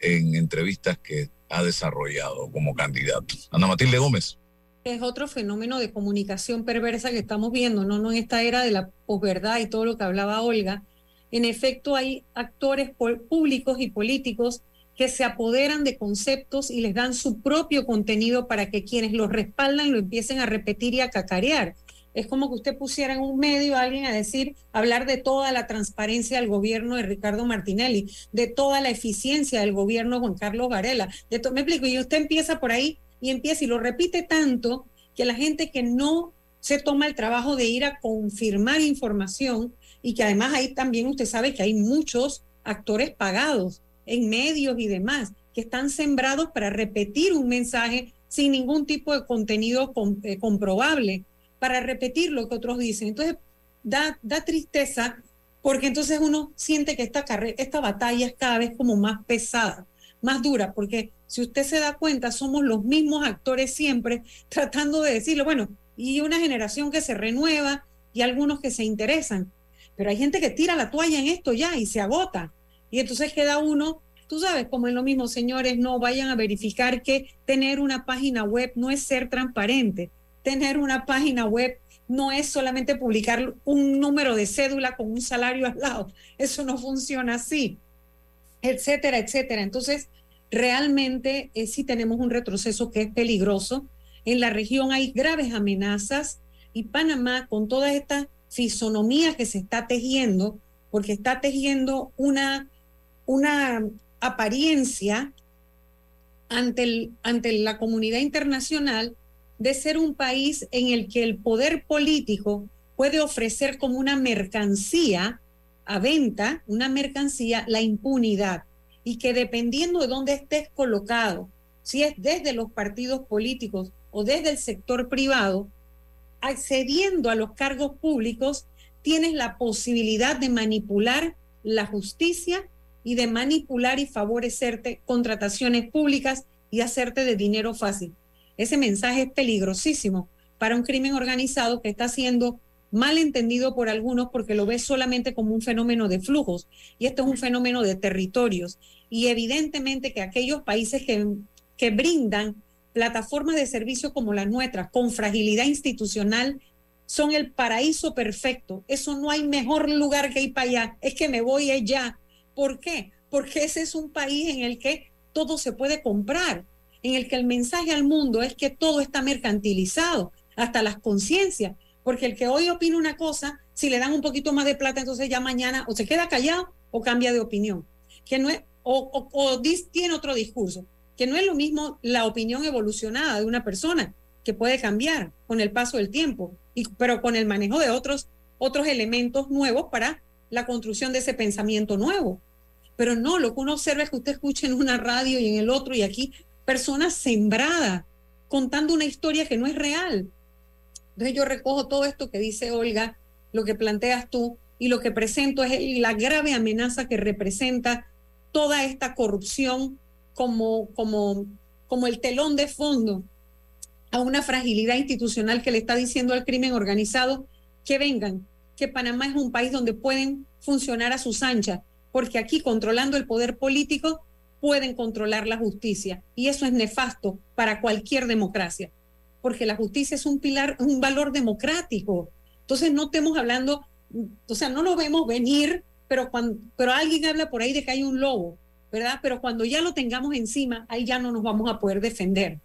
en entrevistas que ha desarrollado como candidato. Ana Matilde Gómez. Es otro fenómeno de comunicación perversa que estamos viendo, no, no en esta era de la posverdad y todo lo que hablaba Olga. En efecto, hay actores públicos y políticos que se apoderan de conceptos y les dan su propio contenido para que quienes los respaldan lo empiecen a repetir y a cacarear. Es como que usted pusiera en un medio a alguien a decir, hablar de toda la transparencia del gobierno de Ricardo Martinelli, de toda la eficiencia del gobierno de Juan Carlos Varela. De me explico, y usted empieza por ahí y empieza y lo repite tanto que la gente que no se toma el trabajo de ir a confirmar información y que además ahí también usted sabe que hay muchos actores pagados en medios y demás, que están sembrados para repetir un mensaje sin ningún tipo de contenido eh, comprobable, para repetir lo que otros dicen. Entonces, da, da tristeza porque entonces uno siente que esta, esta batalla es cada vez como más pesada, más dura, porque si usted se da cuenta, somos los mismos actores siempre tratando de decirlo, bueno, y una generación que se renueva y algunos que se interesan, pero hay gente que tira la toalla en esto ya y se agota. Y entonces queda uno, tú sabes, como es lo mismo, señores, no vayan a verificar que tener una página web no es ser transparente. Tener una página web no es solamente publicar un número de cédula con un salario al lado. Eso no funciona así, etcétera, etcétera. Entonces, realmente eh, sí tenemos un retroceso que es peligroso. En la región hay graves amenazas y Panamá, con toda esta fisonomía que se está tejiendo, porque está tejiendo una una apariencia ante, el, ante la comunidad internacional de ser un país en el que el poder político puede ofrecer como una mercancía a venta, una mercancía, la impunidad. Y que dependiendo de dónde estés colocado, si es desde los partidos políticos o desde el sector privado, accediendo a los cargos públicos, tienes la posibilidad de manipular la justicia y de manipular y favorecerte contrataciones públicas y hacerte de dinero fácil. Ese mensaje es peligrosísimo para un crimen organizado que está siendo mal entendido por algunos porque lo ve solamente como un fenómeno de flujos y esto es un fenómeno de territorios y evidentemente que aquellos países que, que brindan plataformas de servicio como las nuestras con fragilidad institucional son el paraíso perfecto. Eso no hay mejor lugar que ir para allá. Es que me voy allá ¿Por qué? Porque ese es un país en el que todo se puede comprar, en el que el mensaje al mundo es que todo está mercantilizado, hasta las conciencias, porque el que hoy opina una cosa, si le dan un poquito más de plata, entonces ya mañana o se queda callado o cambia de opinión, que no es, o, tiene otro discurso, que no es lo mismo la opinión evolucionada de una persona, que puede cambiar con el paso del tiempo, pero con el manejo de otros, otros elementos nuevos para la construcción de ese pensamiento nuevo. Pero no, lo que uno observa es que usted escucha en una radio y en el otro y aquí personas sembradas contando una historia que no es real. Entonces yo recojo todo esto que dice Olga, lo que planteas tú y lo que presento es la grave amenaza que representa toda esta corrupción como, como, como el telón de fondo a una fragilidad institucional que le está diciendo al crimen organizado que vengan, que Panamá es un país donde pueden funcionar a sus anchas, porque aquí controlando el poder político pueden controlar la justicia y eso es nefasto para cualquier democracia, porque la justicia es un pilar, un valor democrático. Entonces no estemos hablando, o sea, no nos vemos venir pero, cuando, pero alguien habla por ahí de que hay un lobo, ¿verdad? Pero cuando ya lo tengamos encima, ahí ya no nos vamos a poder defender.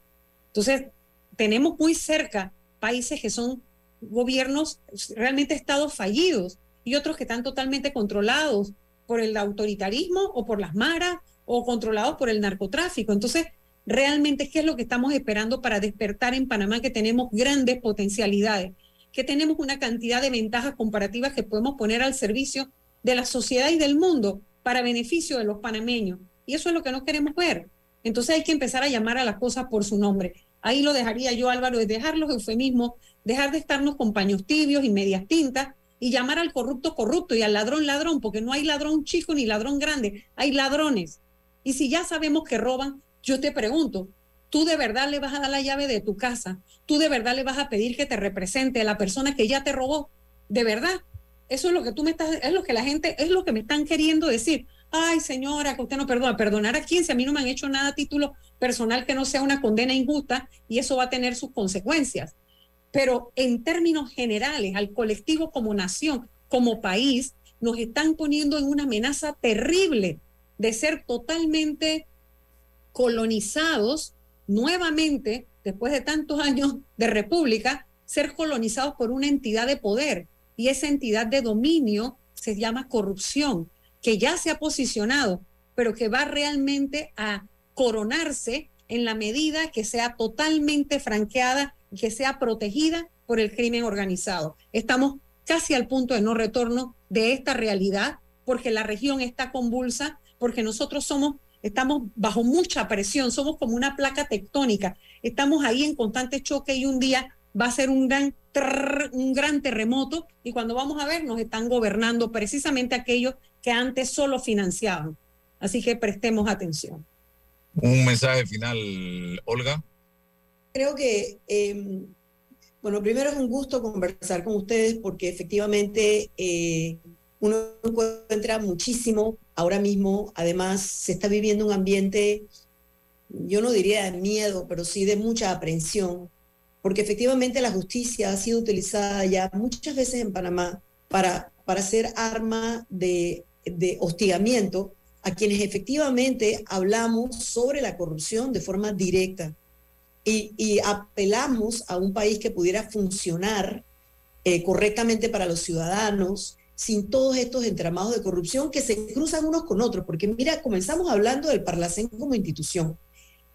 Entonces, tenemos muy cerca países que son gobiernos, realmente estados fallidos, y otros que están totalmente controlados por el autoritarismo o por las maras o controlados por el narcotráfico. Entonces, realmente, ¿qué es lo que estamos esperando para despertar en Panamá? Que tenemos grandes potencialidades, que tenemos una cantidad de ventajas comparativas que podemos poner al servicio de la sociedad y del mundo para beneficio de los panameños. Y eso es lo que no queremos ver. Entonces hay que empezar a llamar a las cosas por su nombre. Ahí lo dejaría yo, Álvaro, es dejar los eufemismos, dejar de estarnos con paños tibios y medias tintas y llamar al corrupto corrupto y al ladrón ladrón, porque no hay ladrón chico ni ladrón grande, hay ladrones. Y si ya sabemos que roban, yo te pregunto, ¿tú de verdad le vas a dar la llave de tu casa? ¿Tú de verdad le vas a pedir que te represente a la persona que ya te robó? ¿De verdad? Eso es lo que tú me estás, es lo que la gente, es lo que me están queriendo decir. Ay, señora, que usted no perdona. ¿Perdonar a quién? Si a mí no me han hecho nada a título personal que no sea una condena injusta y eso va a tener sus consecuencias. Pero en términos generales, al colectivo como nación, como país, nos están poniendo en una amenaza terrible de ser totalmente colonizados nuevamente, después de tantos años de república, ser colonizados por una entidad de poder. Y esa entidad de dominio se llama corrupción, que ya se ha posicionado, pero que va realmente a coronarse en la medida que sea totalmente franqueada que sea protegida por el crimen organizado. Estamos casi al punto de no retorno de esta realidad porque la región está convulsa, porque nosotros somos estamos bajo mucha presión, somos como una placa tectónica, estamos ahí en constante choque y un día va a ser un gran, un gran terremoto y cuando vamos a ver nos están gobernando precisamente aquellos que antes solo financiaban. Así que prestemos atención. Un mensaje final, Olga. Creo que, em, bueno, primero es un gusto conversar con ustedes porque efectivamente eh, uno encuentra muchísimo ahora mismo. Además, se está viviendo un ambiente, yo no diría de miedo, pero sí de mucha aprensión, porque efectivamente la justicia ha sido utilizada ya muchas veces en Panamá para, para ser arma de, de hostigamiento a quienes efectivamente hablamos sobre la corrupción de forma directa y, apelamos a un país que pudiera funcionar eh, correctamente para los ciudadanos, sin todos estos entramados de corrupción que se cruzan unos con otros, porque mira, comenzamos hablando del Parlacén como institución,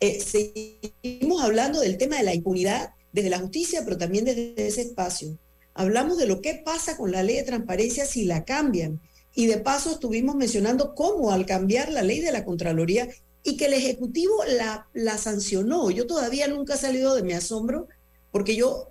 eh, seguimos hablando del tema de la impunidad desde la justicia, pero también desde ese espacio. Hablamos de lo que pasa con la ley de transparencia si la cambian. Y de paso estuvimos mencionando cómo al cambiar la ley de la Contraloría y que el Ejecutivo la, la sancionó. Yo todavía nunca he salido de mi asombro porque yo,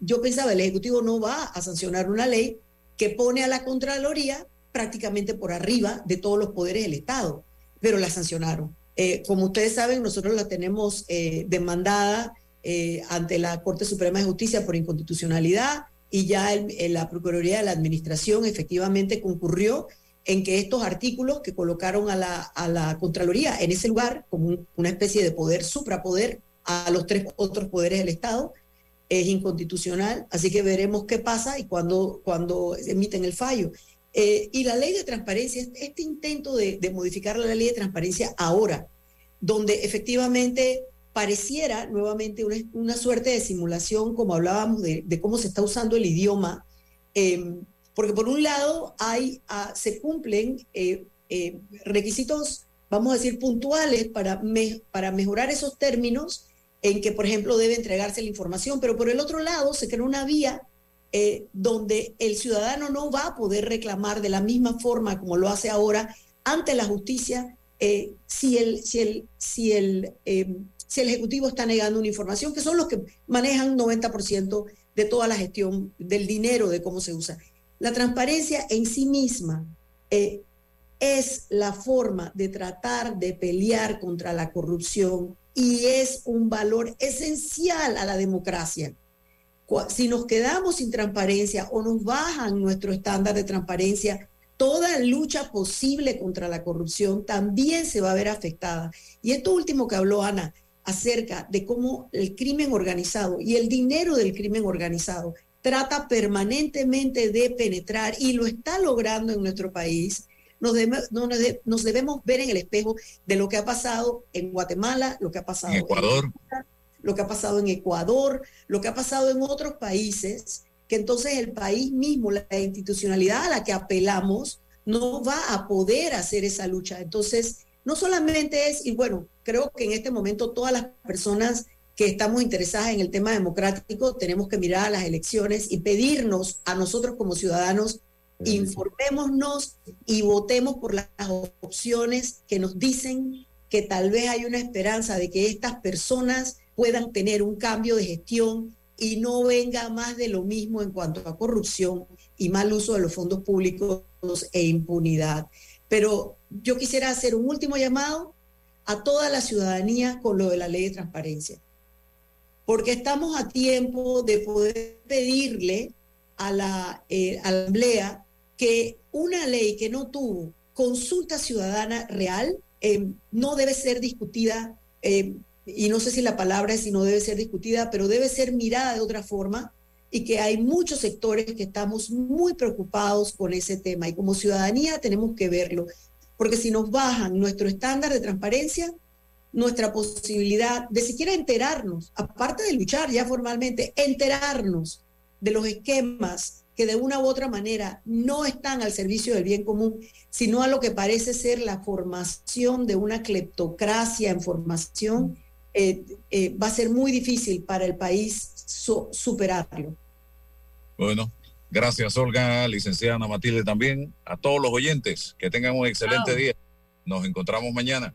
yo pensaba el Ejecutivo no va a sancionar una ley que pone a la Contraloría prácticamente por arriba de todos los poderes del Estado, pero la sancionaron. Eh, como ustedes saben, nosotros la tenemos eh, demandada eh, ante la Corte Suprema de Justicia por inconstitucionalidad y ya la Procuraduría de la Administración efectivamente concurrió en que estos artículos que colocaron a la, a la Contraloría en ese lugar como una especie de poder, suprapoder a los tres otros poderes del Estado, es inconstitucional, así que veremos qué pasa y cuando, cuando emiten el fallo. Eh, y la ley de transparencia, este intento de, modificar la ley de transparencia ahora, donde efectivamente pareciera nuevamente una, suerte de simulación, como hablábamos de, cómo se está usando el idioma, em, porque por un lado hay, ah, se cumplen eh, eh, requisitos, vamos a decir, puntuales para, para mejorar esos términos en que, por ejemplo, debe entregarse la información, pero por el otro lado se crea una vía eh, donde el ciudadano no va a poder reclamar de la misma forma como lo hace ahora ante la justicia si, el, si, el, si, el, eh, si el Ejecutivo está negando una información, que son los que manejan 90% de toda la gestión del dinero, de cómo se usa. La transparencia en sí misma es la forma de tratar de pelear contra la corrupción y es un valor esencial a la democracia. Si nos quedamos sin transparencia o nos bajan nuestro estándar de transparencia, toda lucha posible contra la corrupción también se va a ver afectada. Y esto último que habló Ana acerca de cómo el crimen organizado y el dinero del crimen organizado trata permanentemente de penetrar y lo está logrando en nuestro país nos, debe- no nos, de- nos debemos ver en el espejo de lo que ha pasado en Guatemala, lo que ha pasado En Ecuador. Venezuela, lo que ha pasado en Ecuador, lo que ha pasado en otros países, que entonces el país mismo, la institucionalidad a la que apelamos, no va a poder hacer esa lucha. Entonces, no solamente es, y bueno, creo que en este momento todas las personas que estamos interesadas en el tema democrático tenemos que mirar a las elecciones y pedirnos a nosotros como ciudadanos, informémonos y votemos por las opciones que nos dicen que tal vez hay una esperanza de que estas personas puedan tener un cambio de gestión y no venga más de lo mismo en cuanto a corrupción y mal uso de los fondos públicos e impunidad. Pero yo quisiera hacer un último llamado a toda la ciudadanía con lo de la ley de transparencia, porque estamos a tiempo de poder pedirle a la eh, asamblea que una ley que no tuvo consulta ciudadana real eh, no debe ser discutida, eh, y no sé si la palabra es si no debe ser discutida, pero debe ser mirada de otra forma y que hay muchos sectores que estamos muy preocupados con ese tema. Y como ciudadanía tenemos que verlo, porque si nos bajan nuestro estándar de transparencia, nuestra posibilidad de siquiera enterarnos, aparte de luchar ya formalmente, enterarnos de los esquemas que de una u otra manera no están al servicio del bien común, sino a lo que parece ser la formación de una cleptocracia en formación, eh, eh, va a ser muy difícil para el país so- superarlo. Bueno, gracias Olga, licenciada Ana Matilde también, a todos los oyentes, que tengan un excelente Chao. día. Nos encontramos mañana.